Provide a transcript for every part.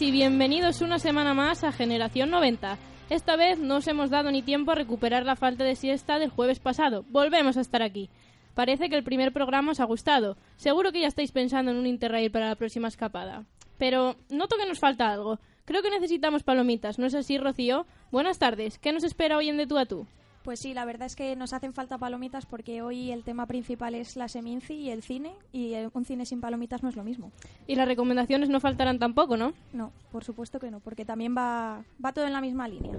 y bienvenidos una semana más a Generación 90. Esta vez no os hemos dado ni tiempo a recuperar la falta de siesta del jueves pasado. Volvemos a estar aquí. Parece que el primer programa os ha gustado. Seguro que ya estáis pensando en un interrail para la próxima escapada. Pero noto que nos falta algo. Creo que necesitamos palomitas, ¿no es así, Rocío? Buenas tardes. ¿Qué nos espera hoy en De Tú a Tú? Pues sí, la verdad es que nos hacen falta palomitas porque hoy el tema principal es la Seminci y el cine, y eh, un cine sin palomitas no es lo mismo. Y las recomendaciones no faltarán tampoco, ¿no? No, por supuesto que no, porque también va, va todo en la misma línea.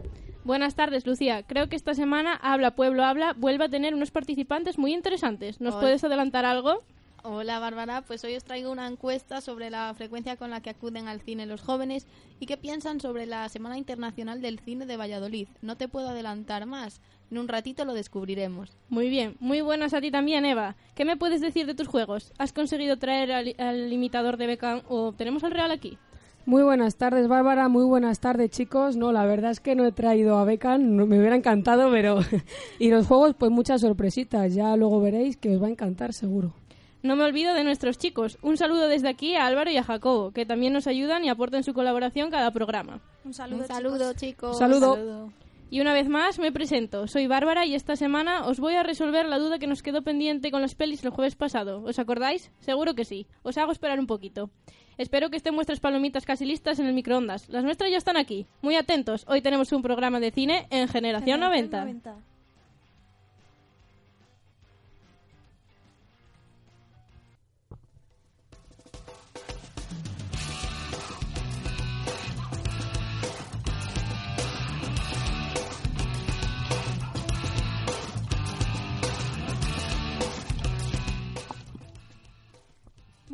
Buenas tardes, Lucía. Creo que esta semana Habla Pueblo Habla vuelve a tener unos participantes muy interesantes. ¿Nos Hola. puedes adelantar algo? Hola Bárbara, pues hoy os traigo una encuesta sobre la frecuencia con la que acuden al cine los jóvenes y qué piensan sobre la Semana Internacional del Cine de Valladolid. No te puedo adelantar más, en un ratito lo descubriremos. Muy bien, muy buenas a ti también, Eva. ¿Qué me puedes decir de tus juegos? ¿Has conseguido traer al, al imitador de Beckham o tenemos al Real aquí? Muy buenas tardes, Bárbara. Muy buenas tardes, chicos. No, la verdad es que no he traído a Becan, no, me hubiera encantado, pero... y los juegos, pues muchas sorpresitas. Ya luego veréis que os va a encantar, seguro. No me olvido de nuestros chicos. Un saludo desde aquí a Álvaro y a Jacobo, que también nos ayudan y aportan su colaboración cada programa. Un saludo, un saludo chicos. chicos. Saludo. Y una vez más me presento. Soy Bárbara y esta semana os voy a resolver la duda que nos quedó pendiente con las pelis el jueves pasado. ¿Os acordáis? Seguro que sí. Os hago esperar un poquito. Espero que estén vuestras palomitas casi listas en el microondas. Las nuestras ya están aquí. Muy atentos. Hoy tenemos un programa de cine en Generación 90.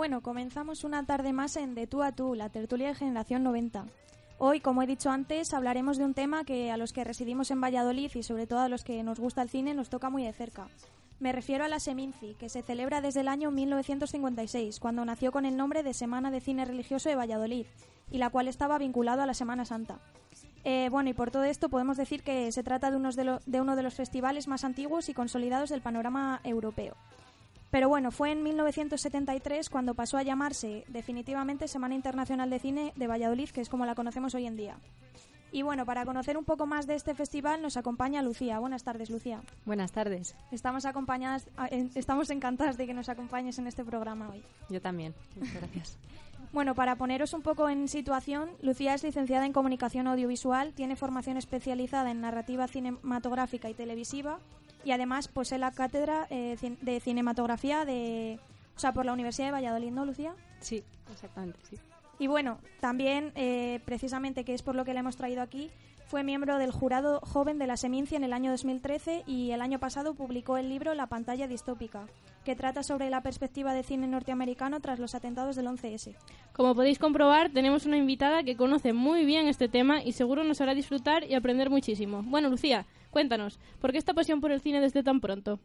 Bueno, comenzamos una tarde más en De tú a tú, la tertulia de Generación 90. Hoy, como he dicho antes, hablaremos de un tema que a los que residimos en Valladolid y sobre todo a los que nos gusta el cine nos toca muy de cerca. Me refiero a la Seminci, que se celebra desde el año 1956, cuando nació con el nombre de Semana de Cine Religioso de Valladolid, y la cual estaba vinculado a la Semana Santa. Eh, bueno, y por todo esto podemos decir que se trata de, uno de los festivales más antiguos y consolidados del panorama europeo. Pero bueno, fue en 1973 cuando pasó a llamarse definitivamente Semana Internacional de Cine de Valladolid, que es como la conocemos hoy en día. Y bueno, para conocer un poco más de este festival nos acompaña Lucía. Buenas tardes, Lucía. Buenas tardes, Estamos acompañadas, estamos encantadas de que nos acompañes en este programa hoy. yo también. Muchas gracias. Bueno, para poneros un poco en situación, Lucía es licenciada en comunicación audiovisual, tiene formación especializada en narrativa cinematográfica y televisiva y además posee la cátedra eh, de cinematografía de, o sea, por la Universidad de Valladolid, ¿no, Lucía? Sí, exactamente, sí. Y bueno, también, eh, precisamente, que es por lo que le hemos traído aquí, fue miembro del jurado joven de la Semincia en el año 2013 y el año pasado publicó el libro La pantalla distópica, que trata sobre la perspectiva de cine norteamericano tras los atentados del 11S. Como podéis comprobar, tenemos una invitada que conoce muy bien este tema y seguro nos hará disfrutar y aprender muchísimo. Bueno, Lucía, cuéntanos, ¿por qué esta pasión por el cine desde tan pronto?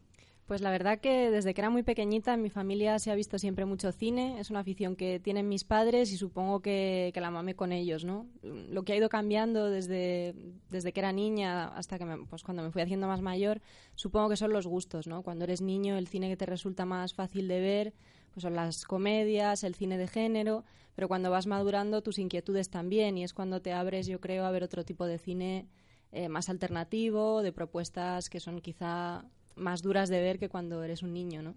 Pues la verdad que desde que era muy pequeñita en mi familia se ha visto siempre mucho cine, es una afición que tienen mis padres y supongo que, la mamé con ellos, ¿no? Lo que ha ido cambiando desde, desde que era niña hasta que me- pues cuando me fui haciendo más mayor, supongo que son los gustos, ¿no? Cuando eres niño el cine que te resulta más fácil de ver pues son las comedias, el cine de género, pero cuando vas madurando tus inquietudes también y es cuando te abres, yo creo, a ver otro tipo de cine eh, más alternativo, de propuestas que son quizá más duras de ver que cuando eres un niño, ¿no?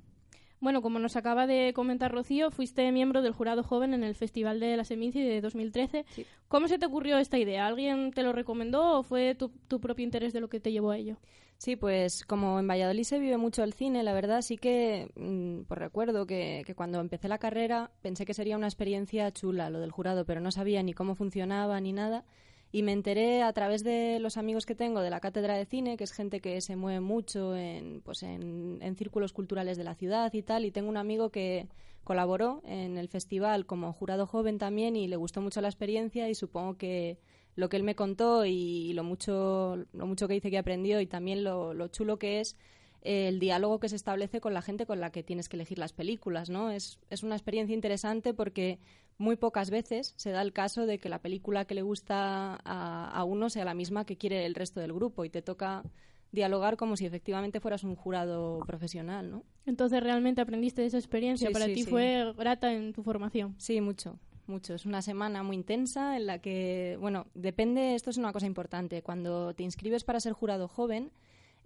Bueno, como nos acaba de comentar Rocío, fuiste miembro del jurado joven en el Festival de la Seminci de 2013. ¿Cómo se te ocurrió esta idea? ¿Alguien te lo recomendó o fue tu, propio interés de lo que te llevó a ello? Sí, pues como en Valladolid se vive mucho el cine, la verdad sí que mm, pues recuerdo que, que, cuando empecé la carrera pensé que sería una experiencia chula lo del jurado, pero no sabía ni cómo funcionaba ni nada y me enteré a través de los amigos que tengo de la cátedra de cine, que es gente que se mueve mucho en, pues en, círculos culturales de la ciudad y tal, y tengo un amigo que colaboró en el festival como jurado joven también y le gustó mucho la experiencia y supongo que lo que él me contó y lo mucho, lo mucho que dice que aprendió y también lo, lo chulo que es el diálogo que se establece con la gente con la que tienes que elegir las películas, ¿no? Es, es una experiencia interesante porque muy pocas veces se da el caso de que la película que le gusta a, uno sea la misma que quiere el resto del grupo y te toca dialogar como si efectivamente fueras un jurado profesional, ¿no? Entonces realmente aprendiste de esa experiencia, para ti fue grata en tu formación. Sí, mucho, mucho. Es una semana muy intensa en la que, bueno, depende, esto es una cosa importante, cuando te inscribes para ser jurado joven,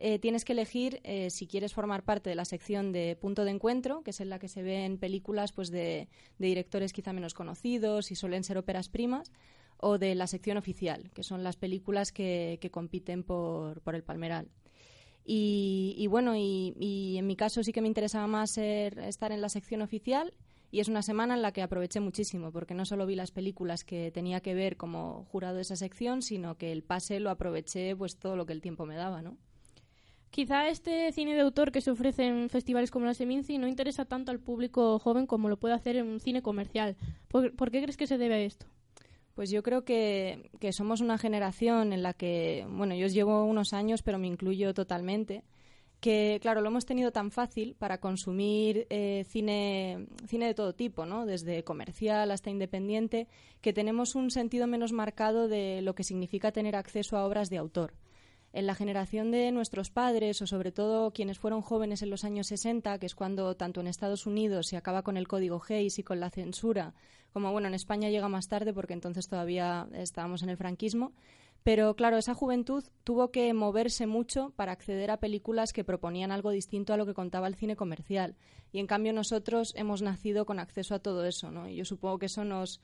eh, tienes que elegir eh, si quieres formar parte de la sección de punto de encuentro, que es en la que se ven películas pues, de, directores quizá menos conocidos y suelen ser óperas primas, o de la sección oficial, que son las películas que, compiten por, el Palmeral. Y, bueno, y, en mi caso sí que me interesaba más estar en la sección oficial y es una semana en la que aproveché muchísimo, porque no solo vi las películas que tenía que ver como jurado de esa sección, sino que el pase lo aproveché pues todo lo que el tiempo me daba, ¿no? Quizá este cine de autor que se ofrece en festivales como la Seminci no interesa tanto al público joven como lo puede hacer en un cine comercial. ¿Por, qué crees que se debe a esto? Pues yo creo que, somos una generación en la que, bueno, yo llevo unos años, pero me incluyo totalmente, que, claro, lo hemos tenido tan fácil para consumir eh, cine, cine de todo tipo, ¿no? Desde comercial hasta independiente, que tenemos un sentido menos marcado de lo que significa tener acceso a obras de autor en la generación de nuestros padres o sobre todo quienes fueron jóvenes en los años 60, que es cuando tanto en Estados Unidos se acaba con el código Hayes y con la censura, como bueno, en España llega más tarde porque entonces todavía estábamos en el franquismo, pero claro, esa juventud tuvo que moverse mucho para acceder a películas que proponían algo distinto a lo que contaba el cine comercial. Y en cambio nosotros hemos nacido con acceso a todo eso, ¿no? Y yo supongo que eso nos,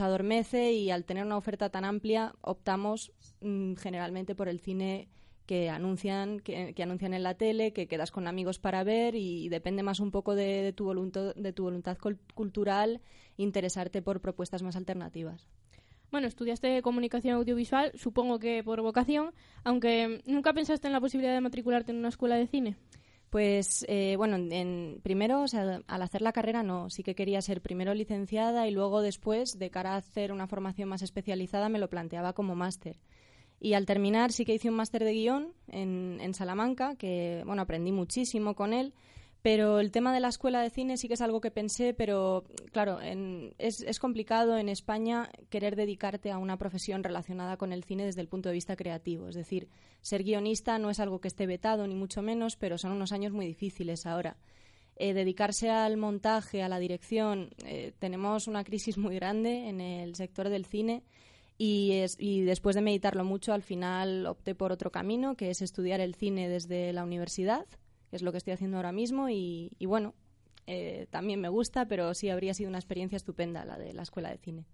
adormece y al tener una oferta tan amplia optamos mm, generalmente por el cine que anuncian que, anuncian en la tele, que quedas con amigos para ver y, depende más un poco de, tu de tu voluntad cultural interesarte por propuestas más alternativas. Bueno, estudiaste comunicación audiovisual, supongo que por vocación, aunque nunca pensaste en la posibilidad de matricularte en una escuela de cine. Pues eh, bueno, en, primero, o al hacer la carrera no, sí que quería ser primero licenciada y luego después, de cara a hacer una formación más especializada, me lo planteaba como máster. Y al terminar sí que hice un máster de guion en, en Salamanca, que bueno, aprendí muchísimo con él pero el tema de la escuela de cine sí que es algo que pensé, pero claro, es, es, complicado en España querer dedicarte a una profesión relacionada con el cine desde el punto de vista creativo. Es decir, ser guionista no es algo que esté vetado, ni mucho menos, pero son unos años muy difíciles ahora. Eh, dedicarse al montaje, a la dirección, eh, tenemos una crisis muy grande en el sector del cine. Y, es, y después de meditarlo mucho, al final opté por otro camino, que es estudiar el cine desde la universidad es lo que estoy haciendo ahora mismo y, bueno, eh, también me gusta, pero sí habría sido una experiencia estupenda la de la escuela de cine.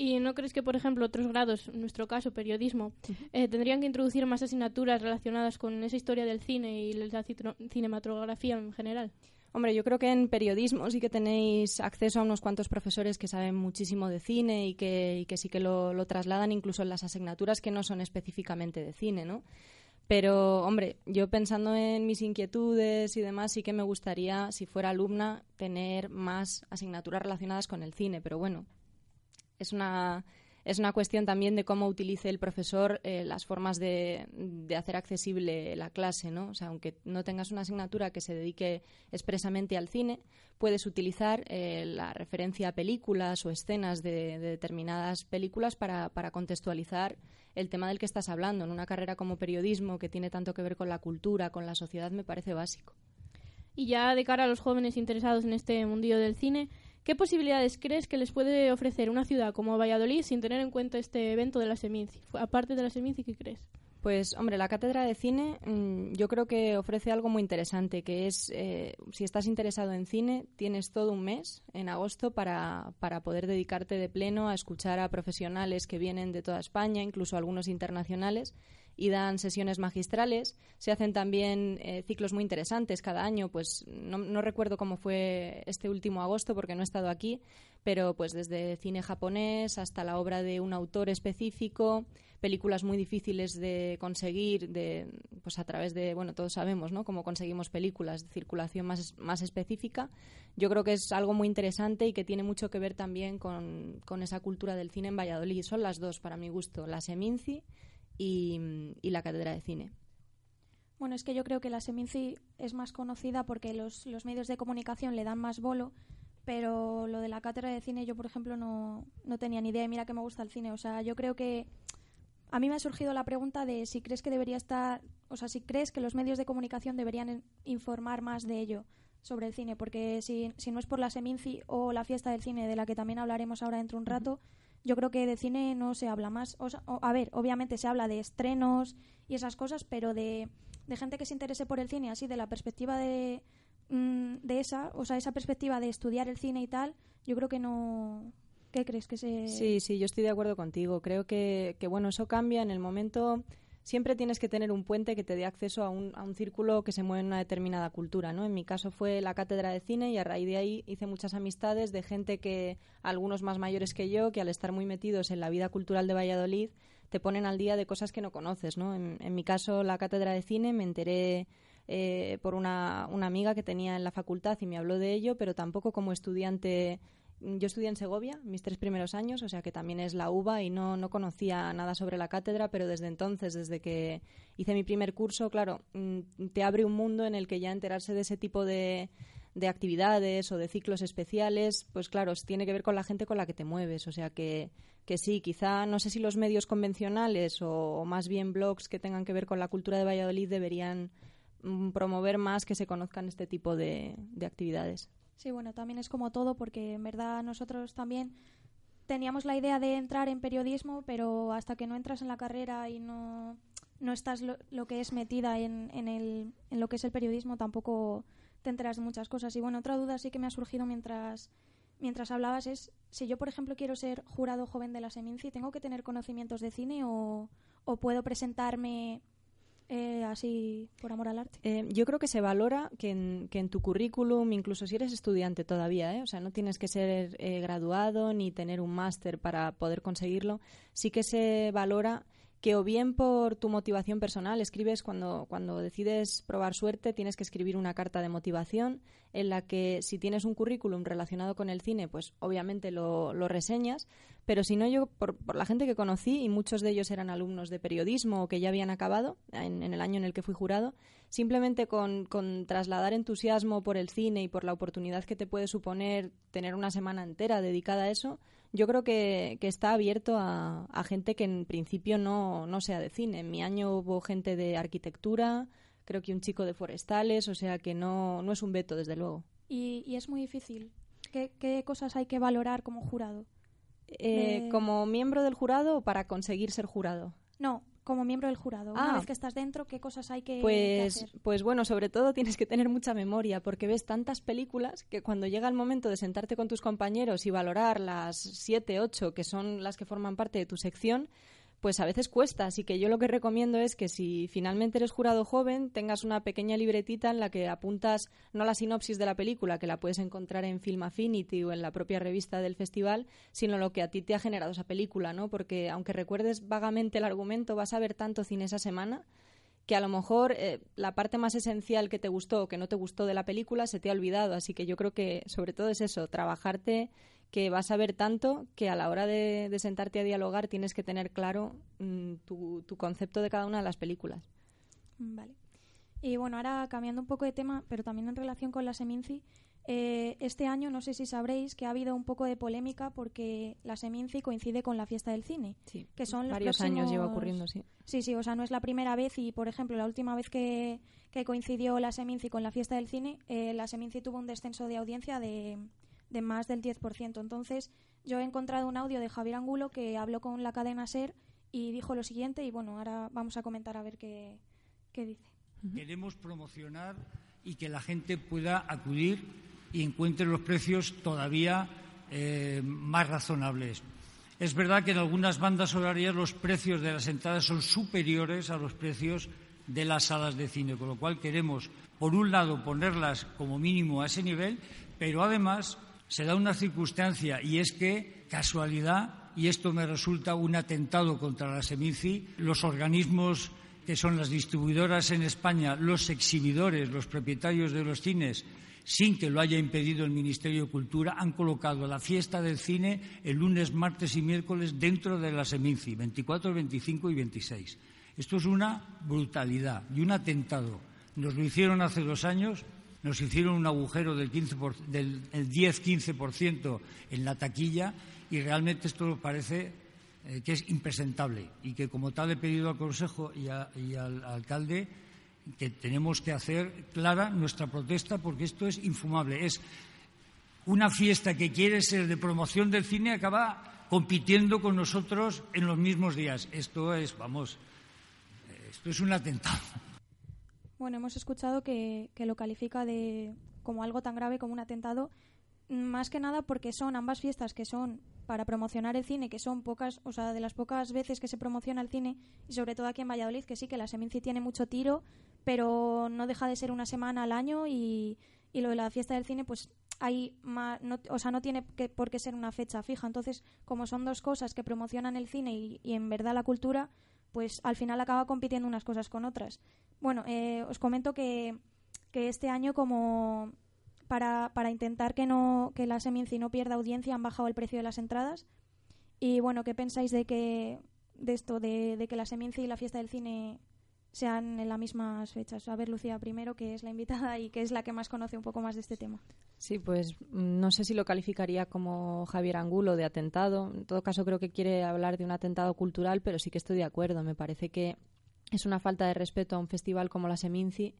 ¿Y no crees que, por ejemplo, otros grados, en nuestro caso, periodismo, eh, tendrían que introducir más asignaturas relacionadas con esa historia del cine y la cinematografía en general? Hombre, yo creo que en periodismo sí que tenéis acceso a unos cuantos profesores que saben muchísimo de cine y que, que sí que lo, lo, trasladan incluso en las asignaturas que no son específicamente de cine, ¿no? Pero, hombre, yo pensando en mis inquietudes y demás, sí que me gustaría, si fuera alumna, tener más asignaturas relacionadas con el cine. Pero bueno, es una, es una cuestión también de cómo utilice el profesor eh, las formas de, de, hacer accesible la clase, ¿no? O sea, aunque no tengas una asignatura que se dedique expresamente al cine, puedes utilizar eh, la referencia a películas o escenas de, de determinadas películas para, para contextualizar el tema del que estás hablando. En una carrera como periodismo, que tiene tanto que ver con la cultura, con la sociedad, me parece básico. Y ya de cara a los jóvenes interesados en este mundillo del cine, ¿qué posibilidades crees que les puede ofrecer una ciudad como Valladolid sin tener en cuenta este evento de la Seminci? Aparte de la Seminci, ¿qué crees? Pues, hombre, la cátedra de cine mm, yo creo que ofrece algo muy interesante, que es, eh, si estás interesado en cine, tienes todo un mes en agosto para, para poder dedicarte de pleno a escuchar a profesionales que vienen de toda España, incluso algunos internacionales, y dan sesiones magistrales. Se hacen también eh, ciclos muy interesantes cada año, pues no, no, recuerdo cómo fue este último agosto porque no he estado aquí, pero pues desde cine japonés hasta la obra de un autor específico, películas muy difíciles de conseguir, de, pues a través de, bueno, todos sabemos, ¿no? Cómo conseguimos películas de circulación más, más específica. Yo creo que es algo muy interesante y que tiene mucho que ver también con, con esa cultura del cine en Valladolid. Son las dos, para mi gusto, la Seminci y, y la Cátedra de Cine. Bueno, es que yo creo que la Seminci es más conocida porque los, los medios de comunicación le dan más bolo, pero lo de la cátedra de cine yo, por ejemplo, no, no tenía ni idea y mira que me gusta el cine. O sea, yo creo que a mí me ha surgido la pregunta de si crees que debería estar, o sea, si crees que los medios de comunicación deberían informar más de ello sobre el cine, porque si, si no es por la Seminci o la fiesta del cine, de la que también hablaremos ahora dentro de un rato, yo creo que de cine no se habla más. O sea, o, a ver, obviamente se habla de estrenos y esas cosas, pero de, de gente que se interese por el cine, así de la perspectiva de, mm, de esa, o sea, esa perspectiva de estudiar el cine y tal, yo creo que no. ¿Qué crees que se.? Sí, sí, yo estoy de acuerdo contigo. Creo que, que bueno, eso cambia en el momento siempre tienes que tener un puente que te dé acceso a un, a un, círculo que se mueve en una determinada cultura, ¿no? En mi caso fue la cátedra de cine y a raíz de ahí hice muchas amistades de gente que, algunos más mayores que yo, que al estar muy metidos en la vida cultural de Valladolid, te ponen al día de cosas que no conoces, ¿no? En, en mi caso, la cátedra de cine me enteré eh, por una, una amiga que tenía en la facultad y me habló de ello, pero tampoco como estudiante yo estudié en Segovia mis tres primeros años, o sea que también es la UBA y no, no conocía nada sobre la cátedra, pero desde entonces, desde que hice mi primer curso, claro, mm, te abre un mundo en el que ya enterarse de ese tipo de, de actividades o de ciclos especiales, pues claro, tiene que ver con la gente con la que te mueves. O sea que, que sí, quizá no sé si los medios convencionales o, más bien blogs que tengan que ver con la cultura de Valladolid deberían mm, promover más que se conozcan este tipo de, de actividades. Sí, bueno, también es como todo, porque en verdad nosotros también teníamos la idea de entrar en periodismo, pero hasta que no entras en la carrera y no, no estás lo, lo que es metida en, en, el, en lo que es el periodismo, tampoco te enteras de muchas cosas. Y bueno, otra duda sí que me ha surgido mientras, mientras hablabas es si yo, por ejemplo, quiero ser jurado joven de la Seminci, ¿tengo que tener conocimientos de cine o, o puedo presentarme eh, así por amor al arte? Eh, yo creo que se valora que en, que en, tu currículum, incluso si eres estudiante todavía, ¿eh? o sea, no tienes que ser eh, graduado ni tener un máster para poder conseguirlo, sí que se valora que o bien por tu motivación personal escribes cuando, cuando decides probar suerte tienes que escribir una carta de motivación en la que si tienes un currículum relacionado con el cine pues obviamente lo, lo reseñas pero si no yo por, por, la gente que conocí y muchos de ellos eran alumnos de periodismo o que ya habían acabado en, el año en el que fui jurado simplemente con, con, trasladar entusiasmo por el cine y por la oportunidad que te puede suponer tener una semana entera dedicada a eso yo creo que, que está abierto a, a, gente que en principio no, no sea de cine. En mi año hubo gente de arquitectura, creo que un chico de forestales, o sea que no, no es un veto, desde luego. Y, y es muy difícil. ¿Qué, ¿Qué, cosas hay que valorar como jurado? Eh. ¿Como miembro del jurado o para conseguir ser jurado? No, como miembro del jurado. Una ah, vez que estás dentro, ¿qué cosas hay que, pues, que hacer? Pues bueno, sobre todo tienes que tener mucha memoria porque ves tantas películas que cuando llega el momento de sentarte con tus compañeros y valorar las siete, ocho que son las que forman parte de tu sección, pues a veces cuesta. Así que yo lo que recomiendo es que si finalmente eres jurado joven, tengas una pequeña libretita en la que apuntas no la sinopsis de la película, que la puedes encontrar en Film Affinity o en la propia revista del festival, sino lo que a ti te ha generado esa película, ¿no? Porque aunque recuerdes vagamente el argumento, vas a ver tanto cine esa semana que a lo mejor eh, la parte más esencial que te gustó o que no te gustó de la película se te ha olvidado. Así que yo creo que sobre todo es eso, trabajarte que vas a ver tanto que a la hora de, de sentarte a dialogar tienes que tener claro mmm, tu, tu, concepto de cada una de las películas. Vale. Y bueno, ahora cambiando un poco de tema, pero también en relación con la Seminci, eh, este año no sé si sabréis que ha habido un poco de polémica porque la Seminci coincide con la fiesta del cine. Sí, que son varios próximos... años lleva ocurriendo, sí. Sí, sí, o sea, no es la primera vez y, por ejemplo, la última vez que, que coincidió la Seminci con la fiesta del cine, eh, la Seminci tuvo un descenso de audiencia de de más del 10%. Entonces, yo he encontrado un audio de Javier Angulo que habló con la cadena SER y dijo lo siguiente y bueno, ahora vamos a comentar a ver qué, qué dice. Queremos promocionar y que la gente pueda acudir y encuentre los precios todavía eh, más razonables. Es verdad que en algunas bandas horarias los precios de las entradas son superiores a los precios de las salas de cine, con lo cual queremos, por un lado, ponerlas como mínimo a ese nivel, pero además se da una circunstancia y es que, casualidad, y esto me resulta un atentado contra la Seminci, los organismos que son las distribuidoras en España, los exhibidores, los propietarios de los cines, sin que lo haya impedido el Ministerio de Cultura, han colocado la fiesta del cine el lunes, martes y miércoles dentro de la Seminci, 24, 25 y 26. Esto es una brutalidad y un atentado. Nos lo hicieron hace dos años, nos hicieron un agujero del, 15 del 10-15% en la taquilla y realmente esto parece eh, que es impresentable y que como tal he pedido al Consejo y, y al alcalde que tenemos que hacer clara nuestra protesta porque esto es infumable. Es una fiesta que quiere ser de promoción del cine acaba compitiendo con nosotros en los mismos días. Esto es, vamos, esto es un atentado. Bueno, hemos escuchado que, que lo califica de como algo tan grave como un atentado, más que nada porque son ambas fiestas que son para promocionar el cine, que son pocas, o sea, de las pocas veces que se promociona el cine, y sobre todo aquí en Valladolid, que sí que la Seminci tiene mucho tiro, pero no deja de ser una semana al año y, y lo de la fiesta del cine, pues hay más, no, o sea, no tiene que, por qué ser una fecha fija. Entonces, como son dos cosas que promocionan el cine y, y en verdad la cultura, pues al final acaba compitiendo unas cosas con otras. Bueno, eh, os comento que, que este año como para, para intentar que no que la Seminci no pierda audiencia han bajado el precio de las entradas. Y bueno, ¿qué pensáis de que de esto, de, de que la Seminci y la fiesta del cine sean en las mismas fechas. A ver, Lucía, primero, que es la invitada y que es la que más conoce un poco más de este tema. Sí, pues mm, no sé si lo calificaría como Javier Angulo de atentado. En todo caso, creo que quiere hablar de un atentado cultural, pero sí que estoy de acuerdo. Me parece que es una falta de respeto a un festival como la Seminci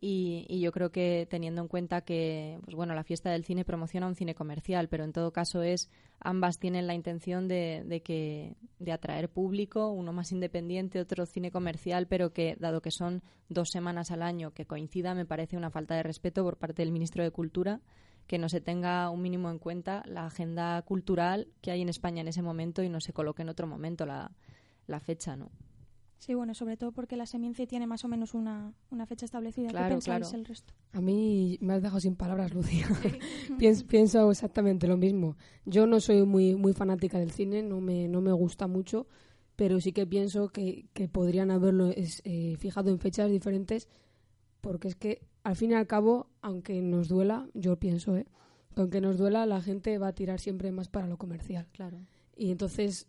y, yo creo que teniendo en cuenta que pues bueno la fiesta del cine promociona un cine comercial pero en todo caso es ambas tienen la intención de, de, que de atraer público uno más independiente otro cine comercial pero que dado que son dos semanas al año que coincida me parece una falta de respeto por parte del ministro de cultura que no se tenga un mínimo en cuenta la agenda cultural que hay en España en ese momento y no se coloque en otro momento la, la fecha no Sí, bueno, sobre todo porque la Seminci tiene más o menos una, una fecha establecida. Claro, ¿Qué pensáis claro. el resto? A mí me has dejado sin palabras, Lucía. pienso, pienso, exactamente lo mismo. Yo no soy muy, muy fanática del cine, no me, no me gusta mucho, pero sí que pienso que, que podrían haberlo es, eh, fijado en fechas diferentes, porque es que al fin y al cabo, aunque nos duela, yo pienso, ¿eh? aunque nos duela, la gente va a tirar siempre más para lo comercial. Claro. Y entonces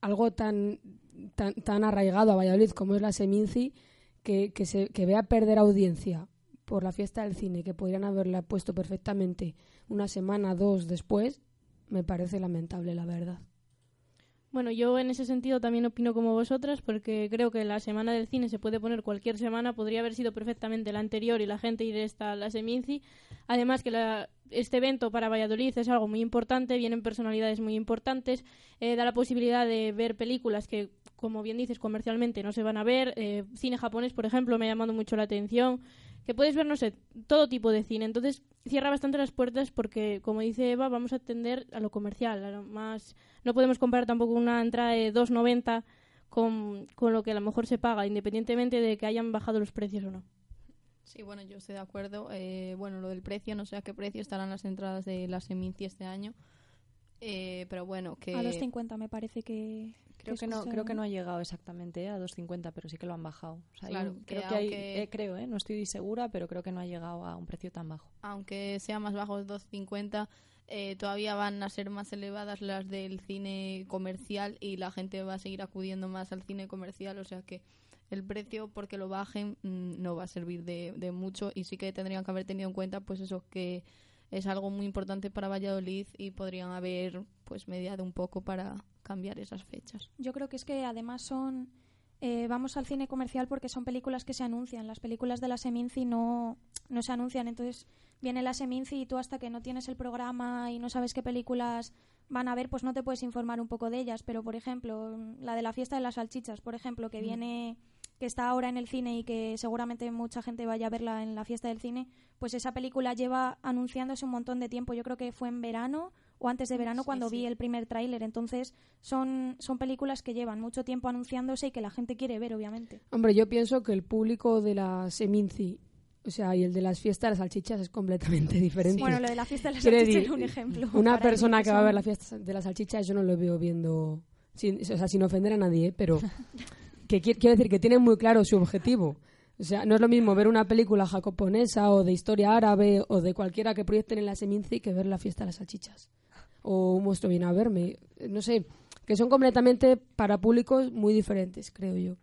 algo tan, tan, tan arraigado a Valladolid como es la Seminci, que, que, se, que vea perder audiencia por la fiesta del cine, que podrían haberla puesto perfectamente una semana, dos después, me parece lamentable, la verdad. Bueno, yo en ese sentido también opino como vosotras, porque creo que la semana del cine se puede poner cualquier semana, podría haber sido perfectamente la anterior y la gente ir a la Seminci. Además que la, este evento para Valladolid es algo muy importante, vienen personalidades muy importantes, eh, da la posibilidad de ver películas que, como bien dices, comercialmente no se van a ver. Eh, cine japonés, por ejemplo, me ha llamado mucho la atención. Que puedes ver, no sé, todo tipo de cine. Entonces, cierra bastante las puertas porque, como dice Eva, vamos a atender a lo comercial. Más... No podemos comparar tampoco una entrada de 2,90 con, con lo que a lo mejor se paga, independientemente de que hayan bajado los precios o no. Sí, bueno, yo estoy de acuerdo. Eh, bueno, lo del precio, no sé a qué precio estarán las entradas de la Seminci este año. Eh, pero bueno, que... A 2.50 me parece que... Creo que, no, creo que no ha llegado exactamente a 2.50, pero sí que lo han bajado. O sea, claro, creo que, hay, eh, creo, ¿eh? no estoy segura, pero creo que no ha llegado a un precio tan bajo. Aunque sea más bajo de 2.50, eh, todavía van a ser más elevadas las del cine comercial y la gente va a seguir acudiendo más al cine comercial, o sea que el precio porque lo bajen mm, no va a servir de, de, mucho y sí que tendrían que haber tenido en cuenta pues eso que es algo muy importante para Valladolid y podrían haber pues mediado un poco para cambiar esas fechas. Yo creo que es que además son eh, vamos al cine comercial porque son películas que se anuncian. Las películas de la Seminci no, no se anuncian. Entonces viene la Seminci y tú hasta que no tienes el programa y no sabes qué películas van a ver, pues no te puedes informar un poco de ellas, pero por ejemplo, la de la fiesta de las salchichas, por ejemplo, que viene que está ahora en el cine y que seguramente mucha gente vaya a verla en la fiesta del cine, pues esa película lleva anunciándose un montón de tiempo. Yo creo que fue en verano o antes de verano cuando vi el primer tráiler. Entonces, son, son películas que llevan mucho tiempo anunciándose y que la gente quiere ver, obviamente. Hombre, yo pienso que el público de la Seminci o sea, y el de las fiestas de las salchichas es completamente diferente. Bueno, lo de la fiesta de las salchichas decir, es un ejemplo. Una persona que va a ver la fiesta de las salchichas, yo no lo veo viendo, sin, o sea, sin ofender a nadie, ¿eh? pero que qui- quiero decir que tiene muy claro su objetivo. O sea, no es lo mismo ver una película japonesa o de historia árabe o de cualquiera que proyecten en la Seminci que ver la fiesta de las salchichas. O un monstruo viene a verme. No sé, que son completamente para públicos muy diferentes, creo yo.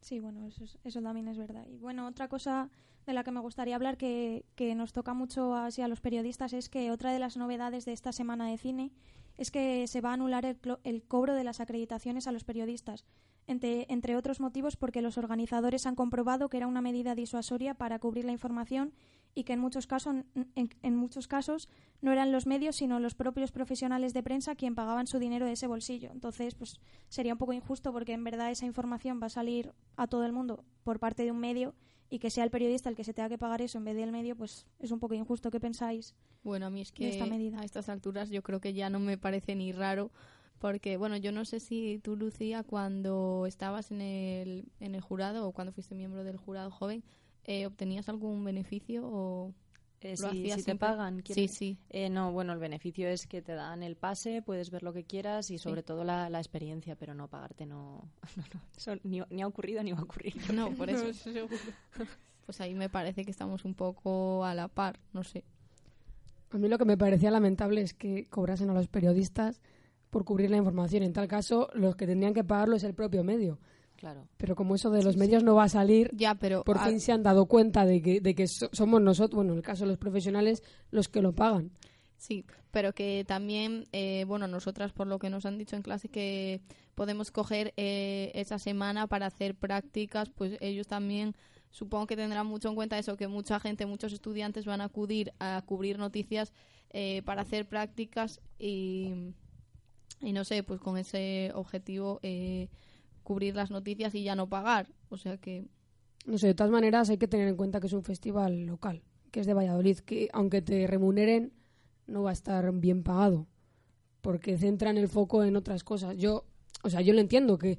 Sí, bueno, eso, es- eso también es verdad. Y bueno, otra cosa de la que me gustaría hablar que, que nos toca mucho así a los periodistas es que otra de las novedades de esta semana de cine es que se va a anular el, el cobro de las acreditaciones a los periodistas, entre, entre otros motivos porque los organizadores han comprobado que era una medida disuasoria para cubrir la información y que en muchos casos en, en muchos casos no eran los medios sino los propios profesionales de prensa quien pagaban su dinero de ese bolsillo entonces pues sería un poco injusto porque en verdad esa información va a salir a todo el mundo por parte de un medio y que sea el periodista el que se tenga que pagar eso en vez del medio pues es un poco injusto qué pensáis Bueno, a mí es que esta medida? a estas alturas yo creo que ya no me parece ni raro porque, bueno, yo no sé si tú, Lucía, cuando estabas en el, en el jurado o cuando fuiste miembro del jurado joven, eh, ¿obtenías algún beneficio o Eh, lo si, hacías si te pagan. Sí, ¿quieres? sí. Eh, no, bueno, el beneficio es que te dan el pase, puedes ver lo que quieras y sobre todo la, la experiencia, pero no pagarte no, no, no, eso ni, ni ha ocurrido ni va a ocurrir. No, por eso. Pues ahí me parece que estamos un poco a la par, no sé. A mí lo que me parecía lamentable es que cobrasen a los periodistas por cubrir la información. En tal caso, los que tendrían que pagarlo es el propio medio. Claro. Pero como eso de los medios no va a salir, Ya, pero por a- fin se han dado cuenta de que, de que so- somos nosotros, bueno, en el caso de los profesionales, los que lo pagan. Sí, pero que también, eh, bueno, nosotras por lo que nos han dicho en clase que podemos coger eh, esa semana para hacer prácticas, pues ellos también supongo que tendrán mucho en cuenta eso, que mucha gente, muchos estudiantes van a acudir a cubrir noticias eh, para hacer prácticas y, y no sé, pues con ese objetivo eh, cubrir las noticias y ya no pagar. O sea que No sé, de todas maneras hay que tener en cuenta que es un festival local, que es de Valladolid, que aunque te remuneren, no va a estar bien pagado, porque centran el foco en otras cosas. Yo, o sea, yo lo entiendo, que,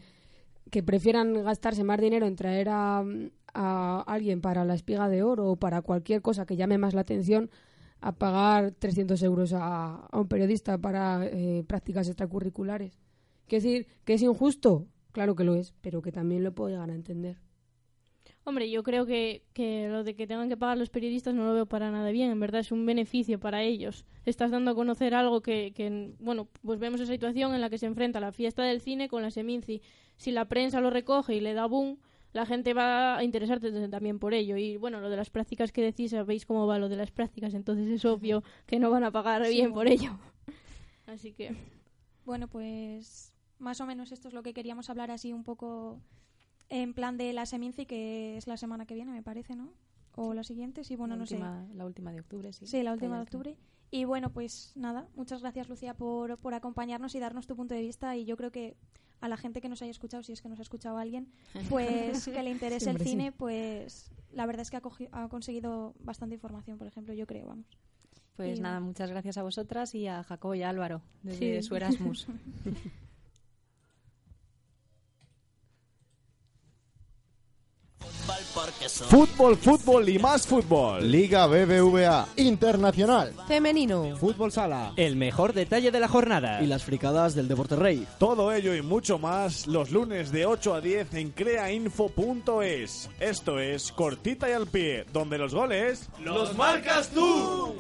que prefieran gastarse más dinero en traer a, a alguien para la espiga de oro o para cualquier cosa que llame más la atención a pagar 300 euros a, un periodista para eh, prácticas extracurriculares. Quiero decir, que es injusto, claro que lo es, pero que también lo puedo llegar a entender. Hombre, yo creo que, que lo de que tengan que pagar los periodistas no lo veo para nada bien. En verdad es un beneficio para ellos. Estás dando a conocer algo que, que, bueno, pues vemos esa situación en la que se enfrenta la fiesta del cine con la Seminci. Si la prensa lo recoge y le da boom, la gente va a interesarse también por ello. Y bueno, lo de las prácticas que decís, sabéis cómo va lo de las prácticas, entonces es obvio que no van a pagar Sí, bien por ello. Así que... Bueno, pues más o menos esto es lo que queríamos hablar así un poco en plan de la Seminci, que es la semana que viene, me parece, ¿no? O la siguiente, sí, bueno, la no última, La última de octubre, sí. sé. Sí, la última de octubre. Y bueno, pues nada, muchas gracias Lucía por, por acompañarnos y darnos tu punto de vista y yo creo que a la gente que nos haya escuchado, si es que nos ha escuchado alguien, pues que le interese Siempre el sí. cine, pues la verdad es que ha, cogi- ha conseguido bastante información, por ejemplo, yo creo, vamos. Pues Y nada, nada. muchas gracias a vosotras y a Jacobo y a Álvaro, desde Sí. su Erasmus. Fútbol, fútbol y más fútbol. Liga BBVA Internacional. Femenino. Fútbol sala. El mejor detalle de la jornada. Y las fricadas del Deporte Rey. Todo ello y mucho más los lunes de 8 a 10 en creainfo.es. Esto es Cortita y al pie, donde los goles los marcas tú.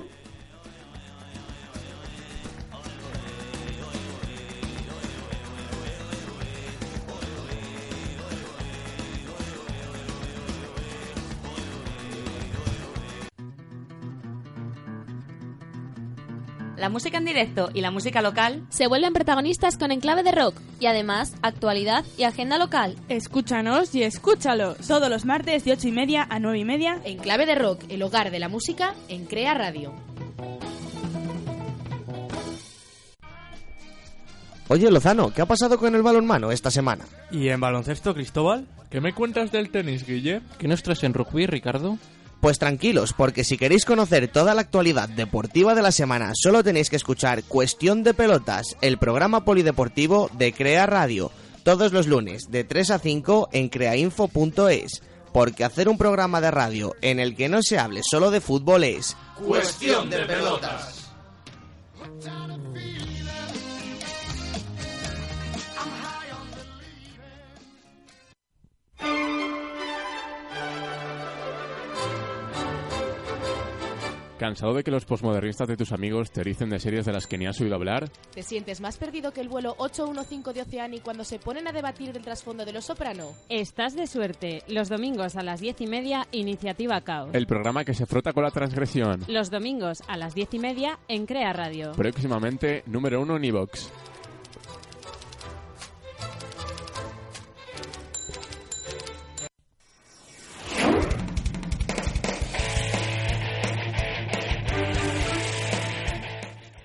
La música en directo y la música local se vuelven protagonistas con Enclave de Rock y además actualidad y agenda local. Escúchanos y escúchalo todos los martes de 8 y media a 9 y media en Clave de Rock, el hogar de la música en Crea Radio. Oye, Lozano, ¿qué ha pasado con el balonmano esta semana? ¿Y en baloncesto, Cristóbal? ¿Qué me cuentas del tenis, Guille? ¿Qué nos traes en rugby, Ricardo? Pues tranquilos, porque si queréis conocer toda la actualidad deportiva de la semana, solo tenéis que escuchar Cuestión de Pelotas, el programa polideportivo de Crea Radio, todos los lunes de 3 a 5 en creainfo.es. Porque hacer un programa de radio en el que no se hable solo de fútbol es Cuestión de Pelotas. ¿Cansado de que los posmodernistas de tus amigos te dicen de series de las que ni has oído hablar? ¿Te sientes más perdido que el vuelo 815 de Oceani cuando se ponen a debatir del trasfondo de Los Soprano? Estás de suerte. Los domingos a las diez y media, Iniciativa Caos. El programa que se frota con la transgresión. Los domingos a las diez y media en Crea Radio. Próximamente, número uno en iVox.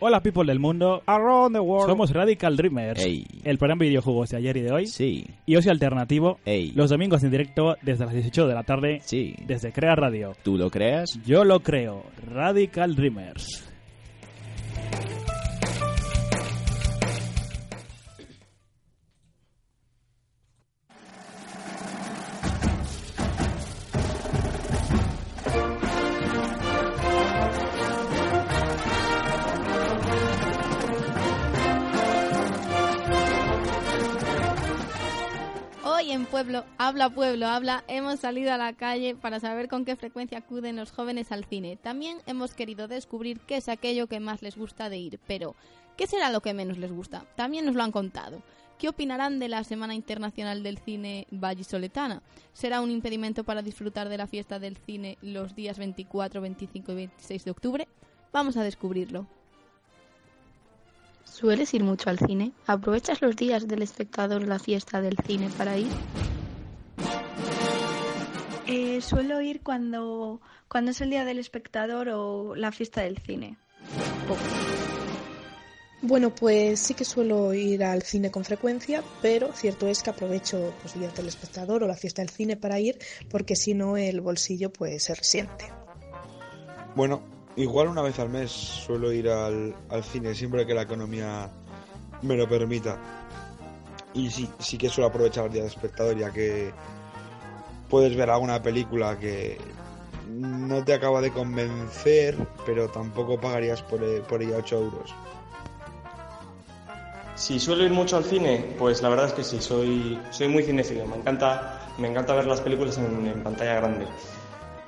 Hola people del mundo. Around the world. Somos Radical Dreamers. El programa de videojuegos de ayer y de hoy. Sí. Y Ocio Alternativo. Ey. Los domingos en directo desde las 18 de la tarde. Sí. Desde Crea Radio. ¿Tú lo creas? Yo lo creo. Radical Dreamers. Pueblo, Habla Pueblo, Habla, hemos salido a la calle para saber con qué frecuencia acuden los jóvenes al cine. También hemos querido descubrir qué es aquello que más les gusta de ir, pero ¿qué será lo que menos les gusta? También nos lo han contado. ¿Qué opinarán de la Semana Internacional del Cine Vallisoletana? ¿Será un impedimento para disfrutar de la fiesta del cine los días 24, 25 y 26 de octubre? Vamos a descubrirlo. ¿Sueles ir mucho al cine? ¿Aprovechas los días del espectador la fiesta del cine para ir? Eh, suelo ir cuando, cuando es el día del espectador o la fiesta del cine. Bueno, pues sí que suelo ir al cine con frecuencia, pero cierto es que aprovecho los días del espectador o la fiesta del cine para ir, porque si no el bolsillo pues se resiente. Bueno, igual una vez al mes suelo ir al, al cine, siempre que la economía me lo permita. Y sí, sí que suelo aprovechar el día del espectador, ya que puedes ver alguna película que no te acaba de convencer, pero tampoco pagarías por, e- por ella 8 euros. Si suelo ir mucho al cine, pues la verdad es que sí, soy, soy muy cinéfilo. Me encanta, me encanta ver las películas en, pantalla grande.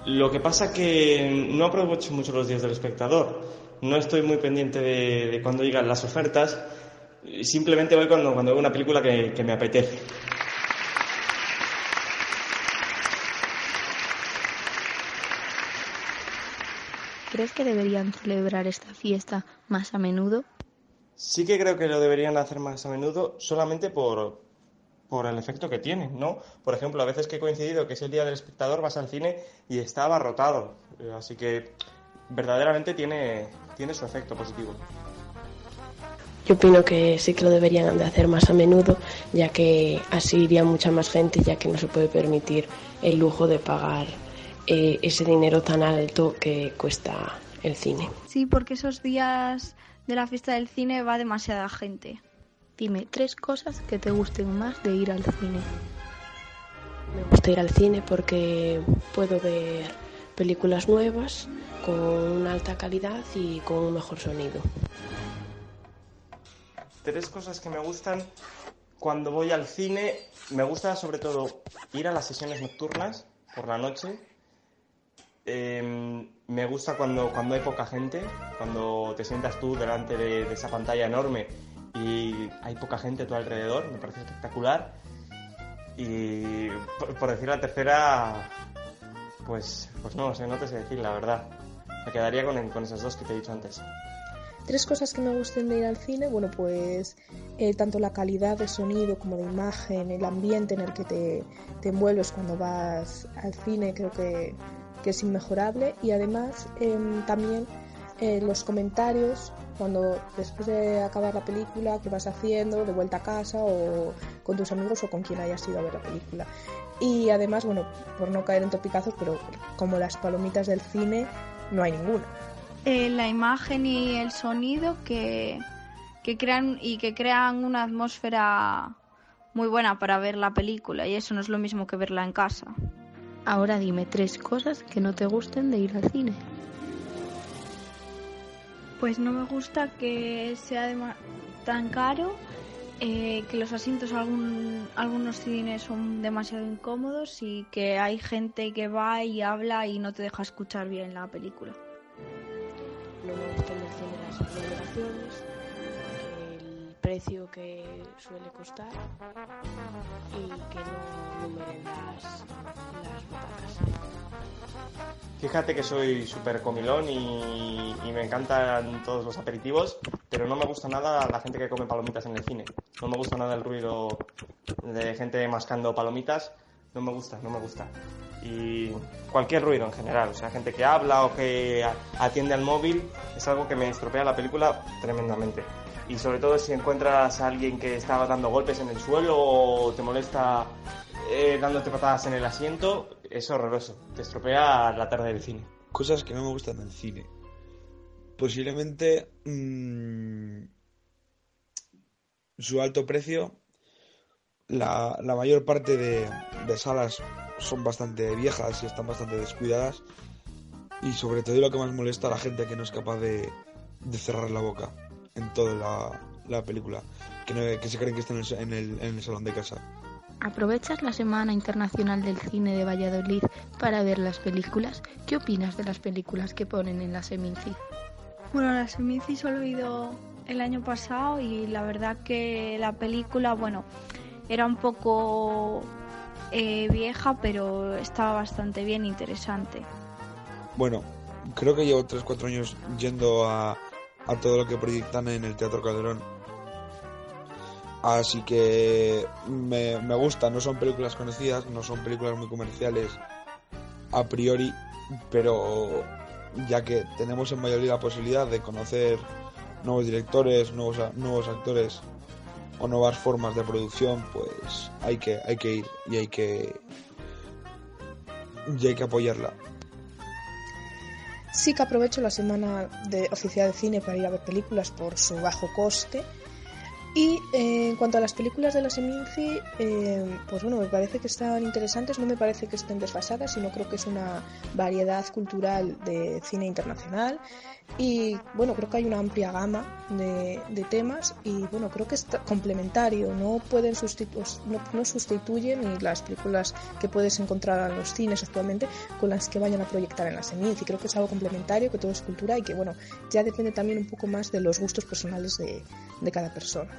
Lo que pasa que no aprovecho mucho los días del espectador. No estoy muy pendiente de, cuando llegan las ofertas. Simplemente voy cuando, cuando veo una película que me apetece. ¿Crees que deberían celebrar esta fiesta más a menudo? Sí que creo que lo deberían hacer más a menudo solamente por, por el efecto que tiene, ¿no? Por ejemplo, a veces que he coincidido que es el día del espectador, vas al cine y está abarrotado. Eh, Así que verdaderamente tiene, tiene su efecto positivo. Yo opino que sí que lo deberían de hacer más a menudo, ya que así iría mucha más gente, ya que no se puede permitir el lujo de pagar eh, ese dinero tan alto que cuesta el cine. Sí, porque esos días de la fiesta del cine va demasiada gente. Dime tres cosas que te gusten más de ir al cine. Me gusta ir al cine porque puedo ver películas nuevas con una alta calidad y con un mejor sonido. Tres cosas que me gustan cuando voy al cine. Me gusta sobre todo ir a las sesiones nocturnas por la noche. Eh, me gusta cuando, cuando hay poca gente, cuando te sientas tú delante de, esa pantalla enorme y hay poca gente a tu alrededor, me parece espectacular. Y por, decir la tercera, pues, pues no sé, no te sé decir la verdad. Me quedaría con, con esas dos que te he dicho antes. Tres cosas que me gusten de ir al cine, bueno, pues eh, tanto la calidad de sonido como de imagen, el ambiente en el que te, te envuelves cuando vas al cine, creo que, que es inmejorable y además em, también eh, los comentarios cuando después de acabar la película, qué vas haciendo, de vuelta a casa o con tus amigos o con quien hayas ido a ver la película. Y además, bueno, por no caer en topicazos, pero como las palomitas del cine, no hay ninguna. Eh, la imagen y el sonido que, que crean y que crean una atmósfera muy buena para ver la película y eso no es lo mismo que verla en casa. Ahora dime tres cosas que no te gusten de ir al cine. Pues no me gusta que sea tan caro, eh, que los asientos algún, algunos cines son demasiado incómodos y que hay gente que va y habla y no te deja escuchar bien la película. No me gustan las celebraciones, precio que suele costar y que no numeren las, las butacas. Fíjate que soy súper comilón y, y, me encantan todos los aperitivos, pero no me gusta nada la gente que come palomitas en el cine. No me gusta nada el ruido de gente mascando palomitas. No me gusta, no me gusta. Y cualquier ruido en general, o sea, gente que habla o que atiende al móvil, es algo que me estropea la película tremendamente y sobre todo si encuentras a alguien que está dando golpes en el suelo o te molesta eh, dándote patadas en el asiento, es horroroso, te estropea la tarde del cine. Cosas que no me gustan del cine. Posiblemente mmm, su alto precio. La, la mayor parte de, de, salas son bastante viejas y están bastante descuidadas. Y sobre todo lo que más molesta a la gente que no es capaz de, de cerrar la boca en toda la, la película, que, no, que, se creen que están en el, en el salón de casa. ¿Aprovechas la Semana Internacional del Cine de Valladolid para ver las películas? ¿Qué opinas de las películas que ponen en la Seminci? Bueno, la Seminci solo he ido el año pasado y la verdad que la película, bueno, era un poco eh, vieja, pero estaba bastante bien, interesante. Bueno, creo que llevo 3-4 años yendo a, a todo lo que proyectan en el Teatro Calderón. Así que me, me gusta, no son películas conocidas, no son películas muy comerciales a priori, pero ya que tenemos en Valladolid la posibilidad de conocer nuevos directores, nuevos, nuevos actores o nuevas formas de producción, pues hay que, hay que ir y hay que, y hay que apoyarla. Sí que aprovecho la semana de oficial de cine para ir a ver películas por su bajo coste. Y eh, en cuanto a las películas de la Seminci, eh, pues bueno, me parece que están interesantes, no me parece que estén desfasadas, sino creo que es una variedad cultural de cine internacional. Y bueno, creo que hay una amplia gama de, de temas y bueno, creo que es complementario, no pueden sustitu no, no, sustituyen ni las películas que puedes encontrar en los cines actualmente con las que vayan a proyectar en la Seminci. Creo que es algo complementario, que todo es cultura y que bueno, ya depende también un poco más de los gustos personales de, de cada persona.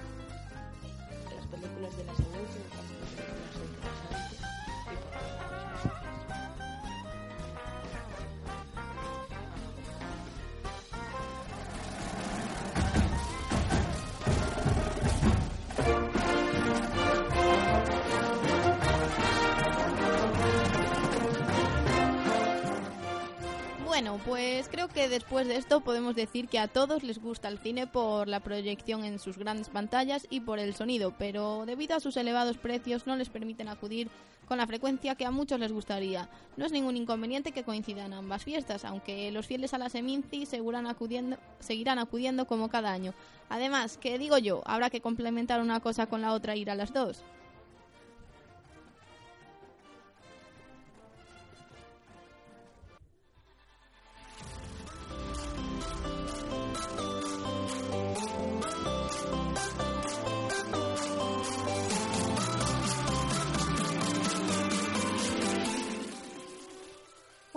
Pues creo que después de esto podemos decir que a todos les gusta el cine por la proyección en sus grandes pantallas y por el sonido, pero debido a sus elevados precios no les permiten acudir con la frecuencia que a muchos les gustaría. No es ningún inconveniente que coincidan ambas fiestas, aunque los fieles a la Seminci seguirán acudiendo, seguirán acudiendo como cada año. Además, que digo yo, habrá que complementar una cosa con la otra e ir a las dos.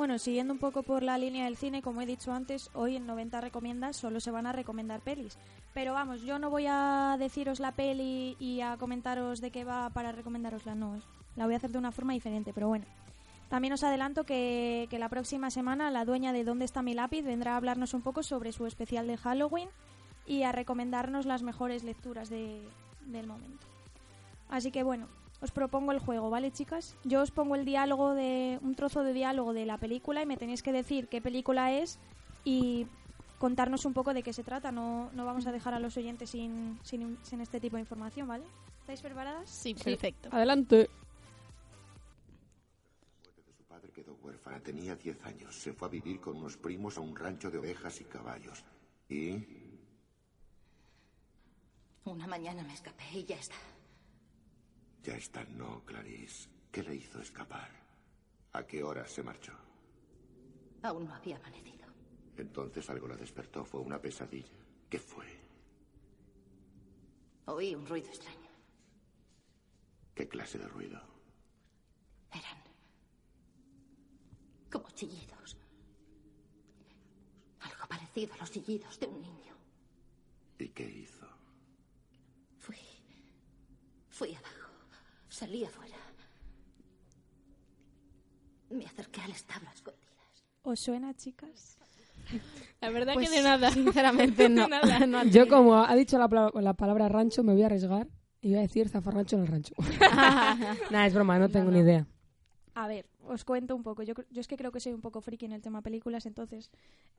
Bueno, siguiendo un poco por la línea del cine, como he dicho antes, hoy en 90 recomiendas solo se van a recomendar pelis. Pero vamos, yo no voy a deciros la peli y a comentaros de qué va para recomendarosla, no. La voy a hacer de una forma diferente, pero bueno. También os adelanto que, que la próxima semana la dueña de ¿Dónde está mi lápiz? vendrá a hablarnos un poco sobre su especial de Halloween y a recomendarnos las mejores lecturas de, del momento. Así que bueno, os propongo el juego, ¿vale, chicas? Yo os pongo el diálogo de un trozo de diálogo de la película y me tenéis que decir qué película es y contarnos un poco de qué se trata. No, no vamos a dejar a los oyentes sin, sin, sin este tipo de información, ¿vale? ¿Estáis preparadas? Sí, perfecto. Adelante. Su padre quedó huérfana, tenía 10 años. Se fue a vivir con unos primos a un rancho de ovejas y caballos. ¿Y? Una mañana me escapé y ya está. Ya está, no, Clarice. ¿Qué le hizo escapar? ¿A qué hora se marchó? Aún no había amanecido. Entonces algo la despertó. Fue una pesadilla. ¿Qué fue? Oí un ruido extraño. ¿Qué clase de ruido? Eran como chillidos. Algo parecido a los chillidos de un niño. ¿Y qué hizo? Fui. Fui abajo. Salí afuera. Me acerqué al establo a escondidas. ¿Os suena, chicas? La verdad Pues, que de nada. Sinceramente, no. De nada, no. Yo, como ha dicho la, la palabra rancho, me voy a arriesgar y voy a decir zafarrancho en el rancho. Nada, es broma, no tengo ni idea. A ver, os cuento un poco. Yo, es que creo que soy un poco friki en el tema películas, entonces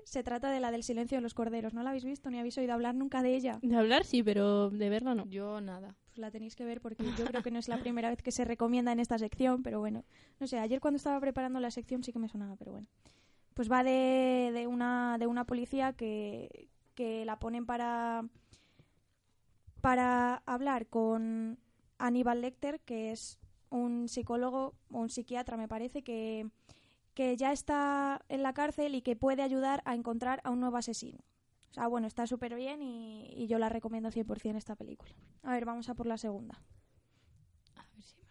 se trata de la del silencio de los corderos. ¿No la habéis visto ni habéis oído hablar nunca de ella? De hablar sí, pero de verla no. Yo nada. Pues la tenéis que ver porque yo creo que no es la primera vez que se recomienda en esta sección, pero bueno, no sé, ayer cuando estaba preparando la sección sí que me sonaba, pero bueno. Pues va de, de una, de una policía que, que la ponen para, para hablar con Aníbal Lecter, que es un psicólogo o un psiquiatra, me parece, que, que ya está en la cárcel y que puede ayudar a encontrar a un nuevo asesino. O sea, bueno, está súper bien y, y yo la recomiendo 100% esta película. A ver, vamos a por la segunda.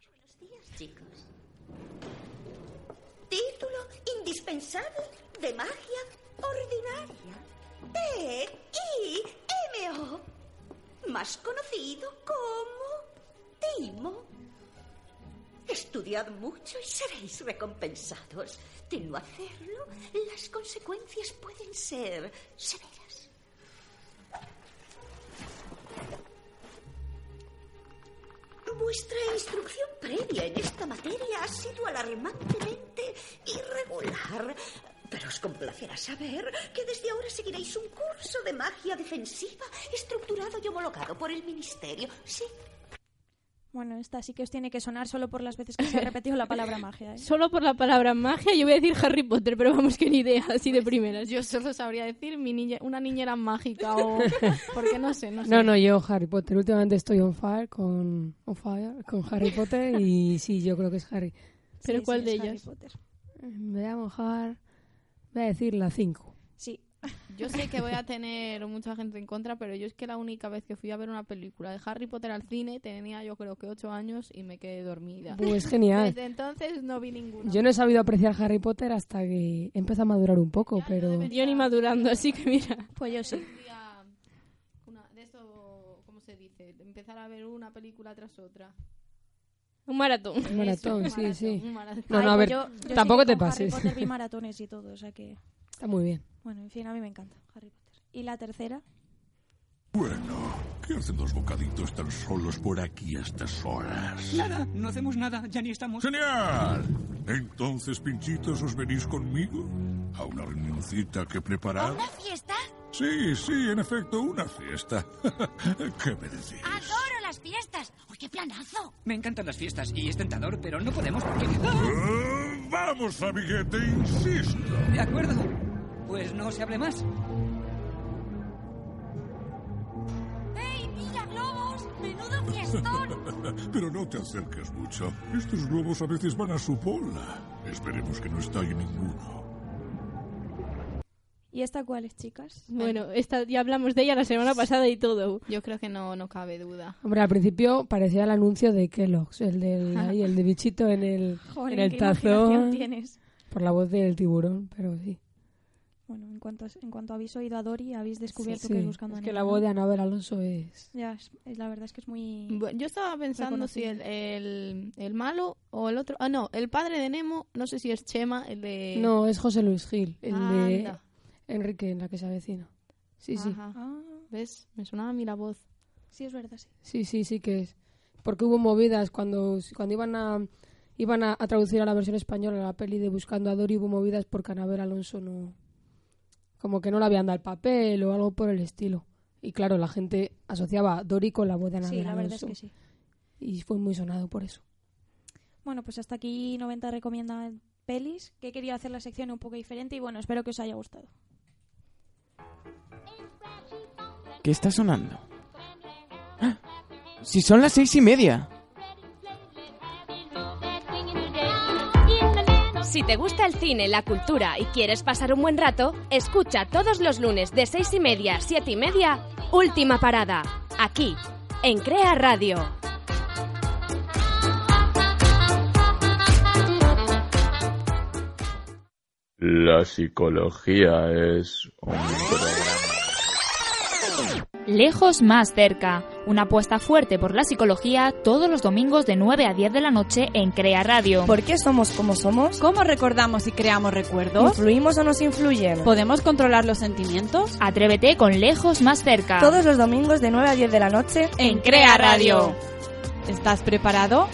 Buenos días, chicos. Título indispensable de magia ordinaria. T-I-M-O. Más conocido como Timo. Estudiad mucho y seréis recompensados. De no hacerlo, las consecuencias pueden ser severas. Vuestra instrucción previa en esta materia ha sido alarmantemente irregular. Pero os complacerá saber que desde ahora seguiréis un curso de magia defensiva estructurado y homologado por el Ministerio. Sí, Bueno, esta sí que os tiene que sonar solo por las veces que se ha repetido la palabra magia. ¿eh? Solo por la palabra magia yo voy a decir Harry Potter, pero vamos que ni idea, así de primeras. Yo solo sabría decir mi niña, una niñera mágica o... Porque no sé, no sé. No, no, yo Harry Potter. Últimamente estoy on fire con, on fire con Harry Potter y sí, yo creo que es Harry. ¿Pero Sí, cuál sí, de ellas? Potter. Me voy a mojar. Voy a decir la 5. Yo sé que voy a tener mucha gente en contra, pero yo es que la única vez que fui a ver una película de Harry Potter al cine tenía yo creo que ocho años y me quedé dormida. Pues genial. Desde entonces no vi ninguna. Yo no he sabido apreciar Harry Potter hasta que empieza a madurar un poco, pero... Yo ni madurando, así que mira. Pues yo sí. Una, de esto, ¿cómo se dice? De Empezar a ver una película tras otra. Un maratón. Un maratón, Eso, sí, un sí. un maratón. No, no, a ver, pues yo- yo tampoco sí te con pases. Harry Potter vi maratones y todo, o sea que... Está muy bien. Bueno, en fin, a mí me encanta Harry Potter. ¿Y la tercera? Bueno, ¿qué hacen los bocaditos tan solos por aquí a estas horas? Nada, no hacemos nada, ya ni estamos. ¡Genial! Entonces, pinchitos, ¿os venís conmigo? ¿A una reunioncita que preparar? ¿Una fiesta? Sí, sí, en efecto, una fiesta. ¿Qué me decís? Adoro las fiestas. ¡Uy, qué planazo! Me encantan las fiestas y es tentador, pero no podemos porque... Ah, ¡Vamos, amiguete, insisto! De acuerdo. Pues no se hable más. ¡Ey, mira globos! ¡Menudo fiestón! Pero no te acerques mucho. Estos globos a veces van a su bola. Esperemos que no estalle ninguno. ¿Y esta cuál es, chicas? Bueno, esta, ya hablamos de ella la semana pasada y todo. Yo creo que no, no cabe duda. Hombre, al principio parecía el anuncio de Kellogg's, el del ahí, el de bichito en el, Joder, en el tienes. Por la voz del tiburón, pero sí. Bueno, en cuanto, en cuanto habéis oído a Dory, habéis descubierto Sí, que es buscando es a que Nemo, la ¿no? voz de Anabel Alonso es... Ya, es- es- la verdad es que es muy... Bu- Yo estaba pensando si el, el, el malo o el otro. Ah, no, el padre de Nemo, no sé si es Chema, el de. No, es José Luis Gil, el de Anda. Enrique en la que se avecina. Sí, sí. Ajá. Ah, ¿Ves? Me sonaba a mí la voz. sí, es verdad, sí. Sí, sí, sí que es. Porque hubo movidas cuando, cuando iban a iban a, a traducir a la versión española la peli de Buscando a Dory, hubo movidas porque Anabel Alonso no, como que no le habían dado el papel o algo por el estilo. Y claro, la gente asociaba a Dory con la voz de Ana Sí, la verdad es Alonso. que sí. Y fue muy sonado por eso. Bueno, pues hasta aquí 90 recomienda pelis, que he querido hacer la sección un poco diferente y bueno, espero que os haya gustado. ¿Qué está sonando? ¡Ah! Si son las seis y media. Si te gusta el cine, la cultura y quieres pasar un buen rato, escucha todos los lunes de seis y media a siete y media, Última Parada, aquí, en Crea Radio. La psicología es un programa. Lejos más cerca, una apuesta fuerte por la psicología todos los domingos de 9 a 10 de la noche en Crea Radio. ¿Por qué somos como somos? ¿Cómo recordamos y creamos recuerdos? ¿Influimos o nos influyen? ¿Podemos controlar los sentimientos? Atrévete con Lejos más cerca. Todos los domingos de 9 a 10 de la noche en Crea Radio. ¿Estás preparado?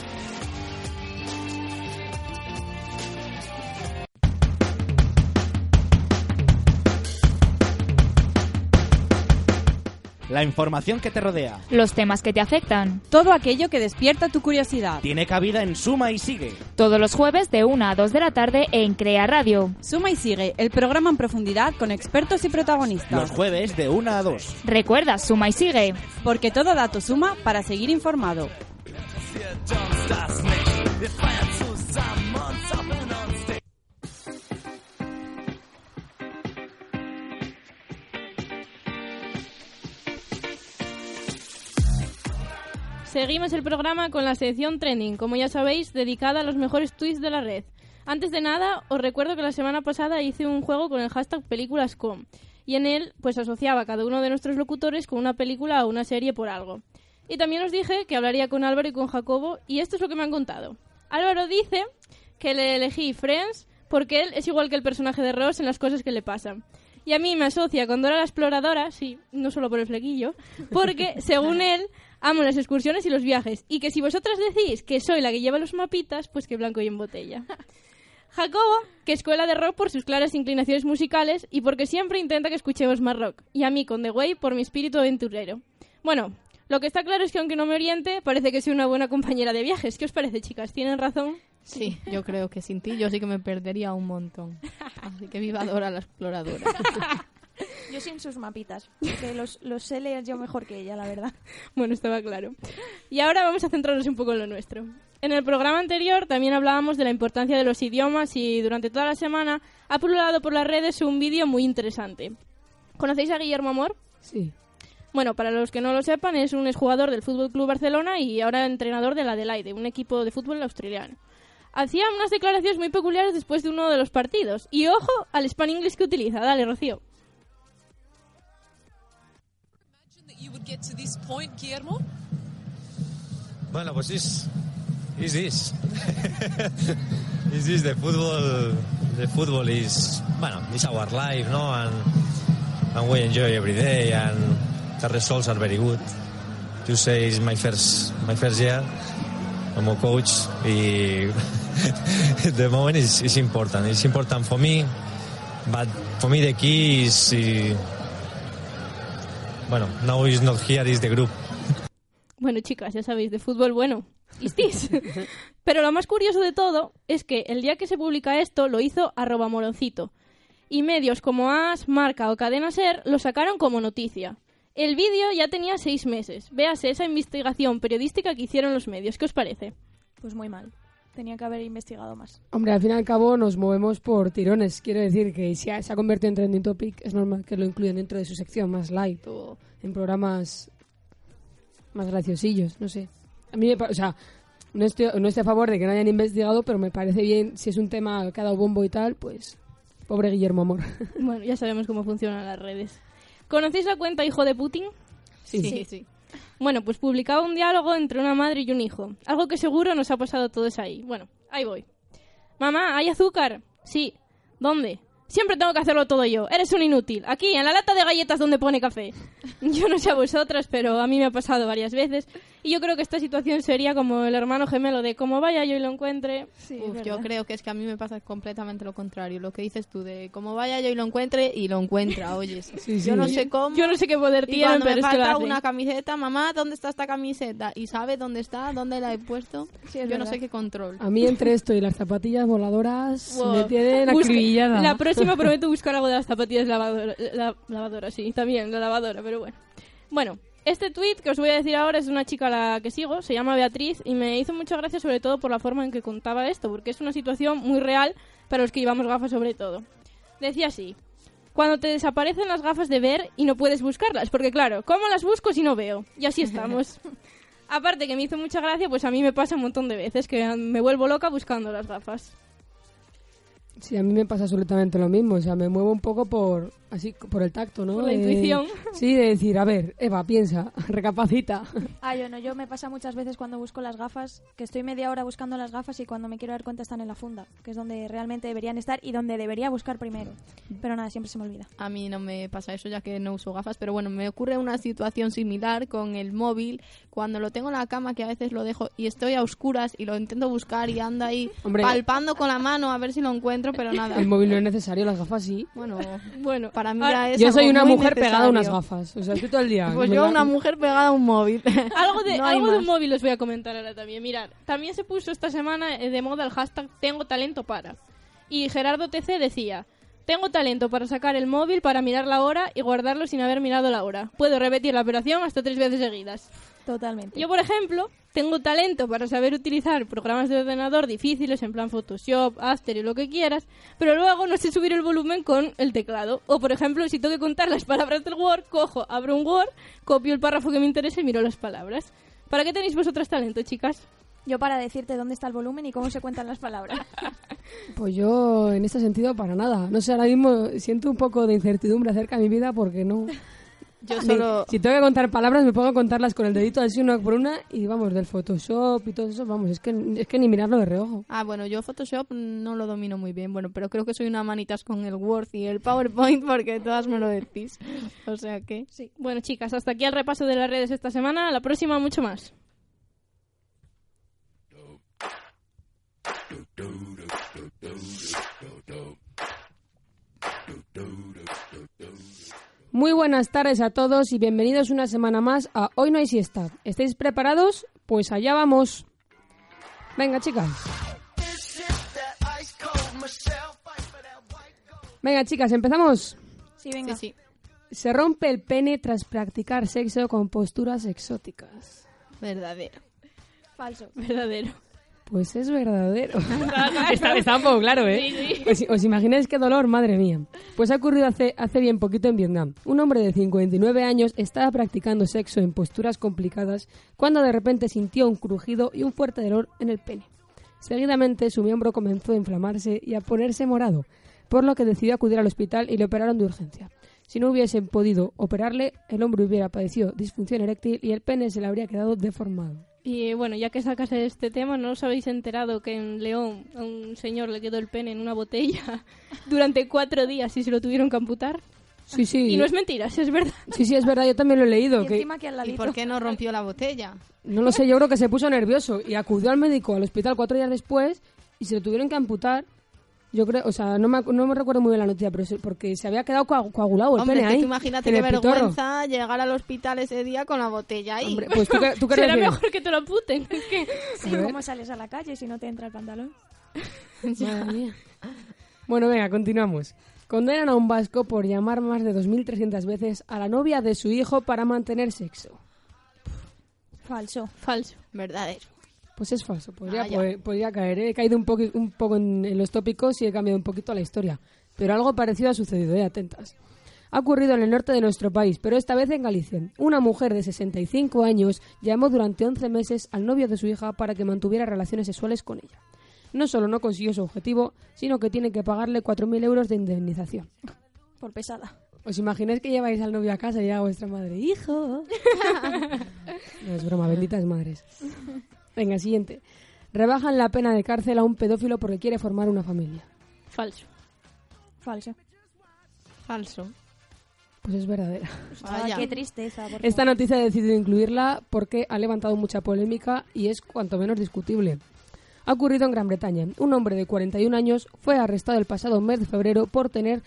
La información que te rodea. Los temas que te afectan. Todo aquello que despierta tu curiosidad. Tiene cabida en Suma y Sigue. Todos los jueves de 1 a 2 de la tarde en Crea Radio. Suma y Sigue, el programa en profundidad con expertos y protagonistas. Los jueves de 1 a 2. Recuerda, Suma y Sigue. Porque todo dato suma para seguir informado. Seguimos el programa con la sección Trending, como ya sabéis, dedicada a los mejores tweets de la red. Antes de nada, os recuerdo que la semana pasada hice un juego con el hashtag películas.com y en él pues asociaba a cada uno de nuestros locutores con una película o una serie por algo. Y también os dije que hablaría con Álvaro y con Jacobo y esto es lo que me han contado. Álvaro dice que le elegí Friends porque él es igual que el personaje de Ross en las cosas que le pasan. Y a mí me asocia con Dora la Exploradora, sí, no solo por el flequillo, porque según él amo las excursiones y los viajes. Y que si vosotras decís que soy la que lleva los mapitas, pues que blanco y en botella. Jacobo, que escuela de rock por sus claras inclinaciones musicales y porque siempre intenta que escuchemos más rock. Y a mí con The Way por mi espíritu aventurero. Bueno, lo que está claro es que aunque no me oriente, parece que soy una buena compañera de viajes. ¿Qué os parece, chicas? ¿Tienen razón? Sí, yo creo que sin ti yo sí que me perdería un montón. Así que viva Dora la exploradora. Yo sin sus mapitas, porque los, los sé leer yo mejor que ella, la verdad. Bueno, estaba claro. Y ahora vamos a centrarnos un poco en lo nuestro. En el programa anterior también hablábamos de la importancia de los idiomas y durante toda la semana ha pululado por las redes un vídeo muy interesante. ¿Conocéis a Guillermo Amor? Sí. Bueno, para los que no lo sepan, es un exjugador del Fútbol Club Barcelona y ahora entrenador del Adelaide, un equipo de fútbol australiano. Hacía unas declaraciones muy peculiares después de uno de los partidos. Y ojo al Span English que utiliza. Dale, Rocío. Would get to this point, Guillermo? Bueno, pues is is this. is this the football the football is bueno, it's our life, no? And and we enjoy every day and the results are very good. You say it's my first my first year. I'm a coach y the moment is, is important. It's important for me, but for me the key is bueno, now is not here, is the group. Bueno, chicas, ya sabéis, de fútbol bueno. ¿Listis? Pero lo más curioso de todo es que el día que se publica esto lo hizo arroba moroncito. Y medios como As, Marca o Cadena Ser lo sacaron como noticia. El vídeo ya tenía seis meses. Véase esa investigación periodística que hicieron los medios. ¿Qué os parece? Pues muy mal. Tenía que haber investigado más. Hombre, al fin y al cabo nos movemos por tirones. Quiero decir que si se ha convertido en trending topic, es normal que lo incluyan dentro de su sección más light o en programas más graciosillos, no sé. A mí, me, o sea, no estoy, no estoy a favor de que no hayan investigado, pero me parece bien, si es un tema que ha dado bombo y tal, pues pobre Guillermo Amor. Bueno, ya sabemos cómo funcionan las redes. ¿Conocéis la cuenta Hijo de Putin? Sí. sí, sí. Bueno, pues publicaba un diálogo entre una madre y un hijo. Algo que seguro nos ha pasado a todos ahí. Bueno, ahí voy. Mamá, ¿hay azúcar? Sí. ¿Dónde? Siempre tengo que hacerlo todo yo. Eres un inútil. Aquí, en la lata de galletas donde pone café. Yo no sé a vosotras, pero a mí me ha pasado varias veces. Y yo creo que esta situación sería como el hermano gemelo de como vaya yo y lo encuentre. Uf, yo creo que es que a mí me pasa completamente lo contrario. Lo que dices tú de como vaya yo y lo encuentre y lo encuentra, oyes. Yo no sé cómo. Yo no sé qué poder Y tienen, cuando pero me es que lo falta hacen. una camiseta, mamá, ¿dónde está esta camiseta? Y sabe dónde está, dónde la he puesto. es yo no verdad. sé qué control. A mí entre esto y las zapatillas voladoras Wow. me tienen acribillada. La próxima prometo buscar algo de las zapatillas lavadora, la, lavadora, sí, también, la lavadora, pero bueno. Bueno, este tweet que os voy a decir ahora es de una chica a la que sigo, se llama Beatriz, y me hizo mucha gracia sobre todo por la forma en que contaba esto, porque es una situación muy real para los que llevamos gafas sobre todo. Decía así, cuando te desaparecen las gafas de ver y no puedes buscarlas, porque claro, ¿cómo las busco si no veo? Y así estamos. Aparte que me hizo mucha gracia, pues a mí me pasa un montón de veces que me vuelvo loca buscando las gafas. Sí, a mí me pasa absolutamente lo mismo. O sea, me muevo un poco por así por el tacto, ¿no? Por la De- intuición. Sí, de decir, a ver, Eva, piensa, recapacita. Ah, yo no, yo me pasa muchas veces cuando busco las gafas, que estoy media hora buscando las gafas y cuando me quiero dar cuenta están en la funda, que es donde realmente deberían estar y donde debería buscar primero. Pero nada, siempre se me olvida. A mí no me pasa eso ya que no uso gafas, pero bueno, me ocurre una situación similar con el móvil. Cuando lo tengo en la cama, que a veces lo dejo y estoy a oscuras y lo intento buscar y anda ahí Hombre. palpando con la mano a ver si lo encuentro, pero nada. El móvil no es necesario, las gafas sí. Bueno, bueno, para mí Ahora, ya es Yo algo soy una muy mujer pegada a unas gafas. O sea, estoy todo el día. Pues yo una mujer pegada a un móvil. Algo de, No hay algo de más. un móvil os voy a comentar ahora también. Mirad, también se puso esta semana eh, de moda el hashtag Tengo talento para. Y Gerardo TC decía, tengo talento para sacar el móvil, para mirar la hora y guardarlo sin haber mirado la hora. Puedo repetir la operación hasta tres veces seguidas. Totalmente. Yo, por ejemplo, tengo talento para saber utilizar programas de ordenador difíciles en plan Photoshop, After y lo que quieras, pero luego no sé subir el volumen con el teclado. O, por ejemplo, si tengo que contar las palabras del Word, cojo, abro un Word, copio el párrafo que me interesa y miro las palabras. ¿Para qué tenéis vosotras talento, chicas? Yo para decirte dónde está el volumen y cómo se cuentan las palabras. Pues yo, en este sentido, para nada. No sé, ahora mismo siento un poco de incertidumbre acerca de mi vida porque no... Yo Ni- solo... Si tengo que contar palabras, me pongo a contarlas con el dedito así una por una y vamos, del Photoshop y todo eso, vamos, es que, es que ni mirarlo de reojo. Ah, bueno, yo Photoshop no lo domino muy bien, bueno, pero creo que soy una manitas con el Word y el PowerPoint porque todas me lo decís. O sea que... Sí. Bueno, chicas, hasta aquí el repaso de las redes esta semana. La próxima, mucho más. Muy buenas tardes a todos y bienvenidos una semana más a Hoy no hay siesta. ¿Estáis preparados? Pues allá vamos. Venga, chicas. Venga, chicas, empezamos. Sí, venga. Sí, Se rompe el pene tras practicar sexo con posturas exóticas. Verdadero. Falso. Verdadero. Pues es verdadero. está, está un poco claro, ¿eh? Sí, sí. Os, os imagináis qué dolor, madre mía. Pues ha ocurrido hace, hace bien poquito en Vietnam. Un hombre de 59 años estaba practicando sexo en posturas complicadas cuando de repente sintió un crujido y un fuerte dolor en el pene. Seguidamente su miembro comenzó a inflamarse y a ponerse morado, por lo que decidió acudir al hospital y le operaron de urgencia. Si no hubiesen podido operarle, el hombre hubiera padecido disfunción eréctil y el pene se le habría quedado deformado. Y bueno, ya que sacas este tema, ¿no os habéis enterado que en León a un señor le quedó el pene en una botella durante cuatro días y se lo tuvieron que amputar? Sí, sí. Y no es mentira, sí es verdad. Sí, sí, es verdad, yo también lo he leído. Y que- encima que al ¿Y por qué no rompió la botella? No lo sé, yo creo que se puso nervioso y acudió al médico al hospital cuatro días después y se lo tuvieron que amputar. Yo creo, o sea, no me, no me recuerdo muy bien la noticia, pero se- porque se había quedado coag- coagulado el Hombre, pene es que ahí. tú imagínate qué el pitorro. vergüenza llegar al hospital ese día con la botella ahí. Hombre, pues tú qué, tú qué Será mejor que te lo amputen. Es que... Sí. ¿cómo sales a la calle si no te entra el pantalón? Madre mía. Bueno, venga, continuamos. Condenan a un vasco por llamar más de 2.300 veces a la novia de su hijo para mantener sexo. Falso. Falso. Verdadero. Pues es falso, podría, Ah, podría caer. ¿eh? He caído un, poco en, en los tópicos y he cambiado un poquito la historia. Pero algo parecido ha sucedido, ¿eh? atentas. Ha ocurrido en el norte de nuestro país, pero esta vez en Galicia. Una mujer de 65 años llamó durante 11 meses al novio de su hija para que mantuviera relaciones sexuales con ella. No solo no consiguió su objetivo, sino que tiene que pagarle 4.000 euros de indemnización. Por pesada. ¿Os imagináis que lleváis al novio a casa y llega vuestra madre? ¡Hijo! no, es broma, benditas madres. Venga, siguiente. Rebajan la pena de cárcel a un pedófilo porque quiere formar una familia. Falso. Falso. Falso. Pues es verdadera. Ah, qué tristeza. por Esta favor. noticia he decidido incluirla porque ha levantado mucha polémica y es cuanto menos discutible. Ha ocurrido en Gran Bretaña. Un hombre de 41 años fue arrestado el pasado mes de febrero por tener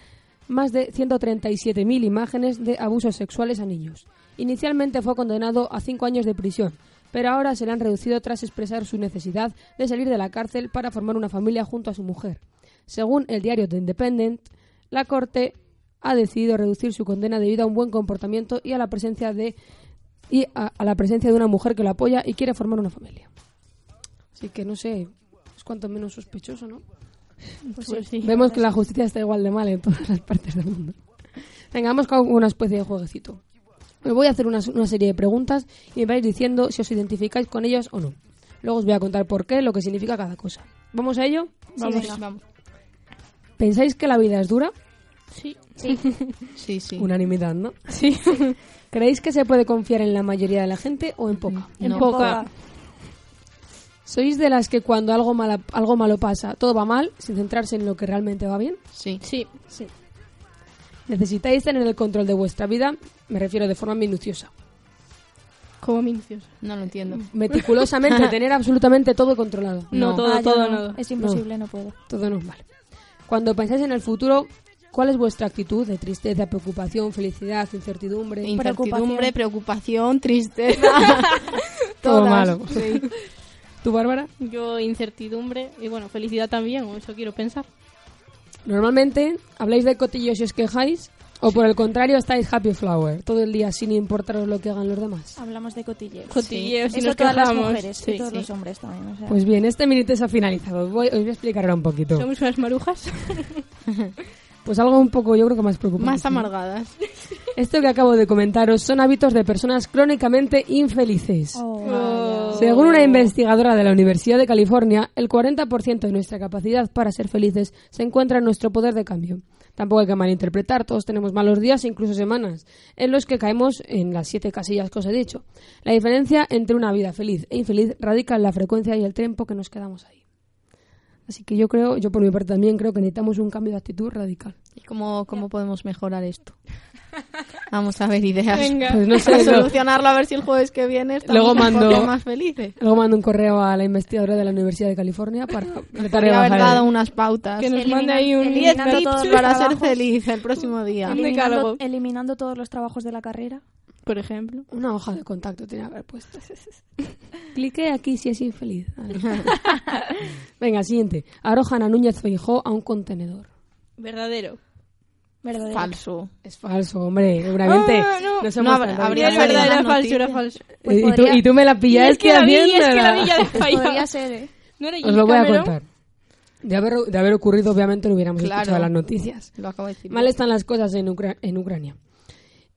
más de 137.000 imágenes de abusos sexuales a niños. Inicialmente fue condenado a cinco años de prisión, pero ahora se le han reducido tras expresar su necesidad de salir de la cárcel para formar una familia junto a su mujer. Según el diario The Independent, la Corte ha decidido reducir su condena debido a un buen comportamiento y a la presencia de y a, a la presencia de una mujer que lo apoya y quiere formar una familia. Así que no sé, es cuanto menos sospechoso, ¿no? Pues sí. Vemos que la justicia está igual de mal en todas las partes del mundo. Venga, vamos con una especie de jueguecito. Os voy a hacer una, una serie de preguntas y me vais diciendo si os identificáis con ellas o no. Luego os voy a contar por qué, lo que significa cada cosa. ¿Vamos a ello? Vamos. venga. vamos. ¿Pensáis que la vida es dura? Sí. Sí. Sí, sí. Unanimidad, ¿no? Sí. ¿Creéis que se puede confiar en la mayoría de la gente o en poca? En No. poca. ¿Sois de las que cuando algo, mala- algo malo pasa, todo va mal, sin centrarse en lo que realmente va bien? Sí. Sí. ¿Necesitáis tener el control de vuestra vida? Me refiero de forma minuciosa. Como minuciosa. No lo entiendo. Meticulosamente, tener absolutamente todo controlado. No, todo, Ah, todo, no. Es imposible, no, puedo. Todo no, vale. Cuando pensáis en el futuro, ¿cuál es vuestra actitud de tristeza, preocupación, felicidad, incertidumbre? Incertidumbre, preocupación, tristeza. Todo malo. Sí. ¿Tú, Bárbara? Yo incertidumbre y bueno, felicidad también, o eso quiero pensar. Normalmente, ¿habláis de cotillos y os quejáis? ¿O por el contrario, estáis happy flower, todo el día sin importaros lo que hagan los demás? Hablamos de cotilleos. Cotilleos y Eso nos todas las quejamos. mujeres Sí, y todos sí. los hombres también. o sea. Pues bien, este minuto se ha finalizado. Voy, os voy a explicar ahora un poquito. Somos unas marujas. Pues algo un poco, yo creo que más preocupante. Más amargadas. Esto que acabo de comentaros son hábitos de personas crónicamente infelices. Oh. Según una investigadora de la Universidad de California, el 40% de nuestra capacidad para ser felices se encuentra en nuestro poder de cambio. Tampoco hay que malinterpretar, todos tenemos malos días e incluso semanas en los que caemos en las siete casillas que os he dicho. La diferencia entre una vida feliz e infeliz radica en la frecuencia y el tiempo que nos quedamos ahí. Así que yo creo, yo por mi parte también creo que necesitamos un cambio de actitud radical. ¿Y cómo, cómo podemos mejorar esto? Vamos a ver ideas. Venga. Pues no sé, Para lo- solucionarlo a ver si el jueves que viene estamos Luego mando- más felices. Luego mando un correo a la investigadora de la Universidad de California para tratar de haber dado unas pautas. Que nos Elimina- mande ahí un... elimina- 10 eliminando tips para ser feliz el próximo día. eliminando todos los trabajos de la carrera. Por ejemplo. Una hoja de contacto tenía que haber puesto. Clique aquí si es infeliz. Venga, siguiente. Arrojan a Núñez Feijó a un contenedor. Verdadero. Verdadero. Falso. Es falso, hombre. Seguramente. Ah, no. no somos No, habría- habría salido era falso, era falso. Pues y, tú, podría- y tú me la pillaste es que la es que la Pues podría ser, ¿eh? ¿No era Os lo voy a contar. De haber, de haber ocurrido, obviamente, lo hubiéramos Claro. escuchado en las noticias. Lo acabo de decir. Mal están las cosas en, Ucra- en Ucrania.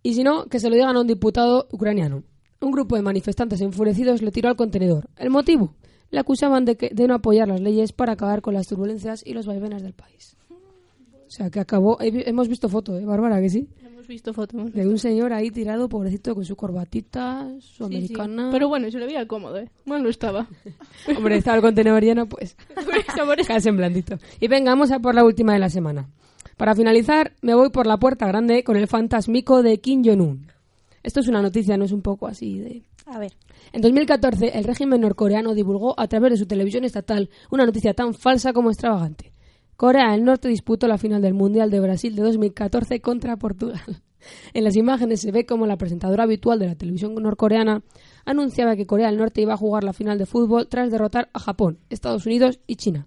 Y si no, que se lo digan a un diputado ucraniano. Un grupo de manifestantes enfurecidos le tiró al contenedor. ¿El motivo? Le acusaban de, que, de no apoyar las leyes para acabar con las turbulencias y los vaivenes del país. O sea, que acabó... Hemos visto foto, ¿eh, Bárbara? Que sí. Hemos visto fotos. De un señor ahí tirado, pobrecito, con su corbatita, su Sí, sí. americana... Pero bueno, se lo veía cómodo, ¿eh? Bueno, estaba. Hombre, estaba el contenedor lleno, pues... Casi en blandito. Y venga, vamos a por la última de la semana. Para finalizar, me voy por la puerta grande con el fantasmico de Kim Jong-un. Esto es una noticia, no es un poco así de... A ver. En 2014, el régimen norcoreano divulgó a través de su televisión estatal una noticia tan falsa como extravagante. Corea del Norte disputó la final del Mundial de Brasil de 2014 contra Portugal. En las imágenes se ve como la presentadora habitual de la televisión norcoreana anunciaba que Corea del Norte iba a jugar la final de fútbol tras derrotar a Japón, Estados Unidos y China.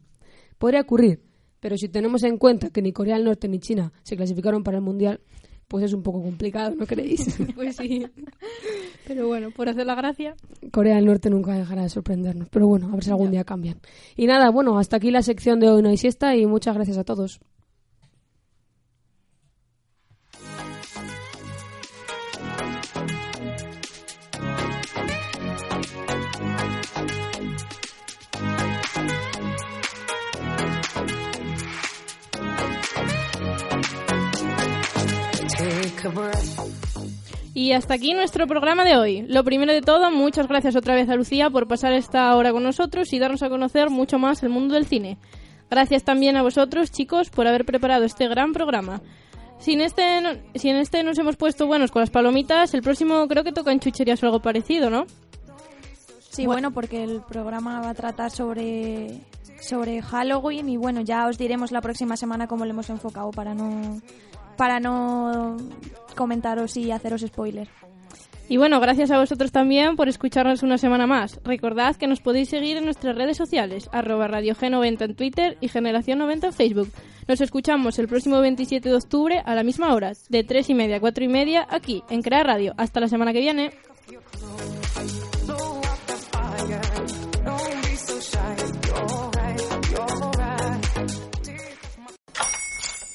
Podría ocurrir, pero si tenemos en cuenta que ni Corea del Norte ni China se clasificaron para el Mundial, pues es un poco complicado, ¿no creéis? Pues sí. Pero bueno, por hacer la gracia. Corea del Norte nunca dejará de sorprendernos. Pero bueno, a ver si algún día cambian. Y nada, bueno, hasta aquí la sección de hoy no hay siesta y muchas gracias a todos. Y hasta aquí nuestro programa de hoy. Lo primero de todo, muchas gracias otra vez a Lucía por pasar esta hora con nosotros y darnos a conocer mucho más el mundo del cine. Gracias también a vosotros, chicos, por haber preparado este gran programa. Si en, este no- si en este nos hemos puesto buenos con las palomitas, el próximo creo que toca en chucherías o algo parecido, ¿no? Sí, bueno, porque el programa va a tratar sobre, sobre Halloween y bueno, ya os diremos la próxima semana cómo lo hemos enfocado para no, para no comentaros y haceros spoiler. Y bueno, gracias a vosotros también por escucharnos una semana más. Recordad que nos podéis seguir en nuestras redes sociales, arroba Radio G90 en Twitter y Generación 90 en Facebook. Nos escuchamos el próximo 27 de octubre a la misma hora, de 3 y media a 4 y media, aquí, en Crea Radio. Hasta la semana que viene.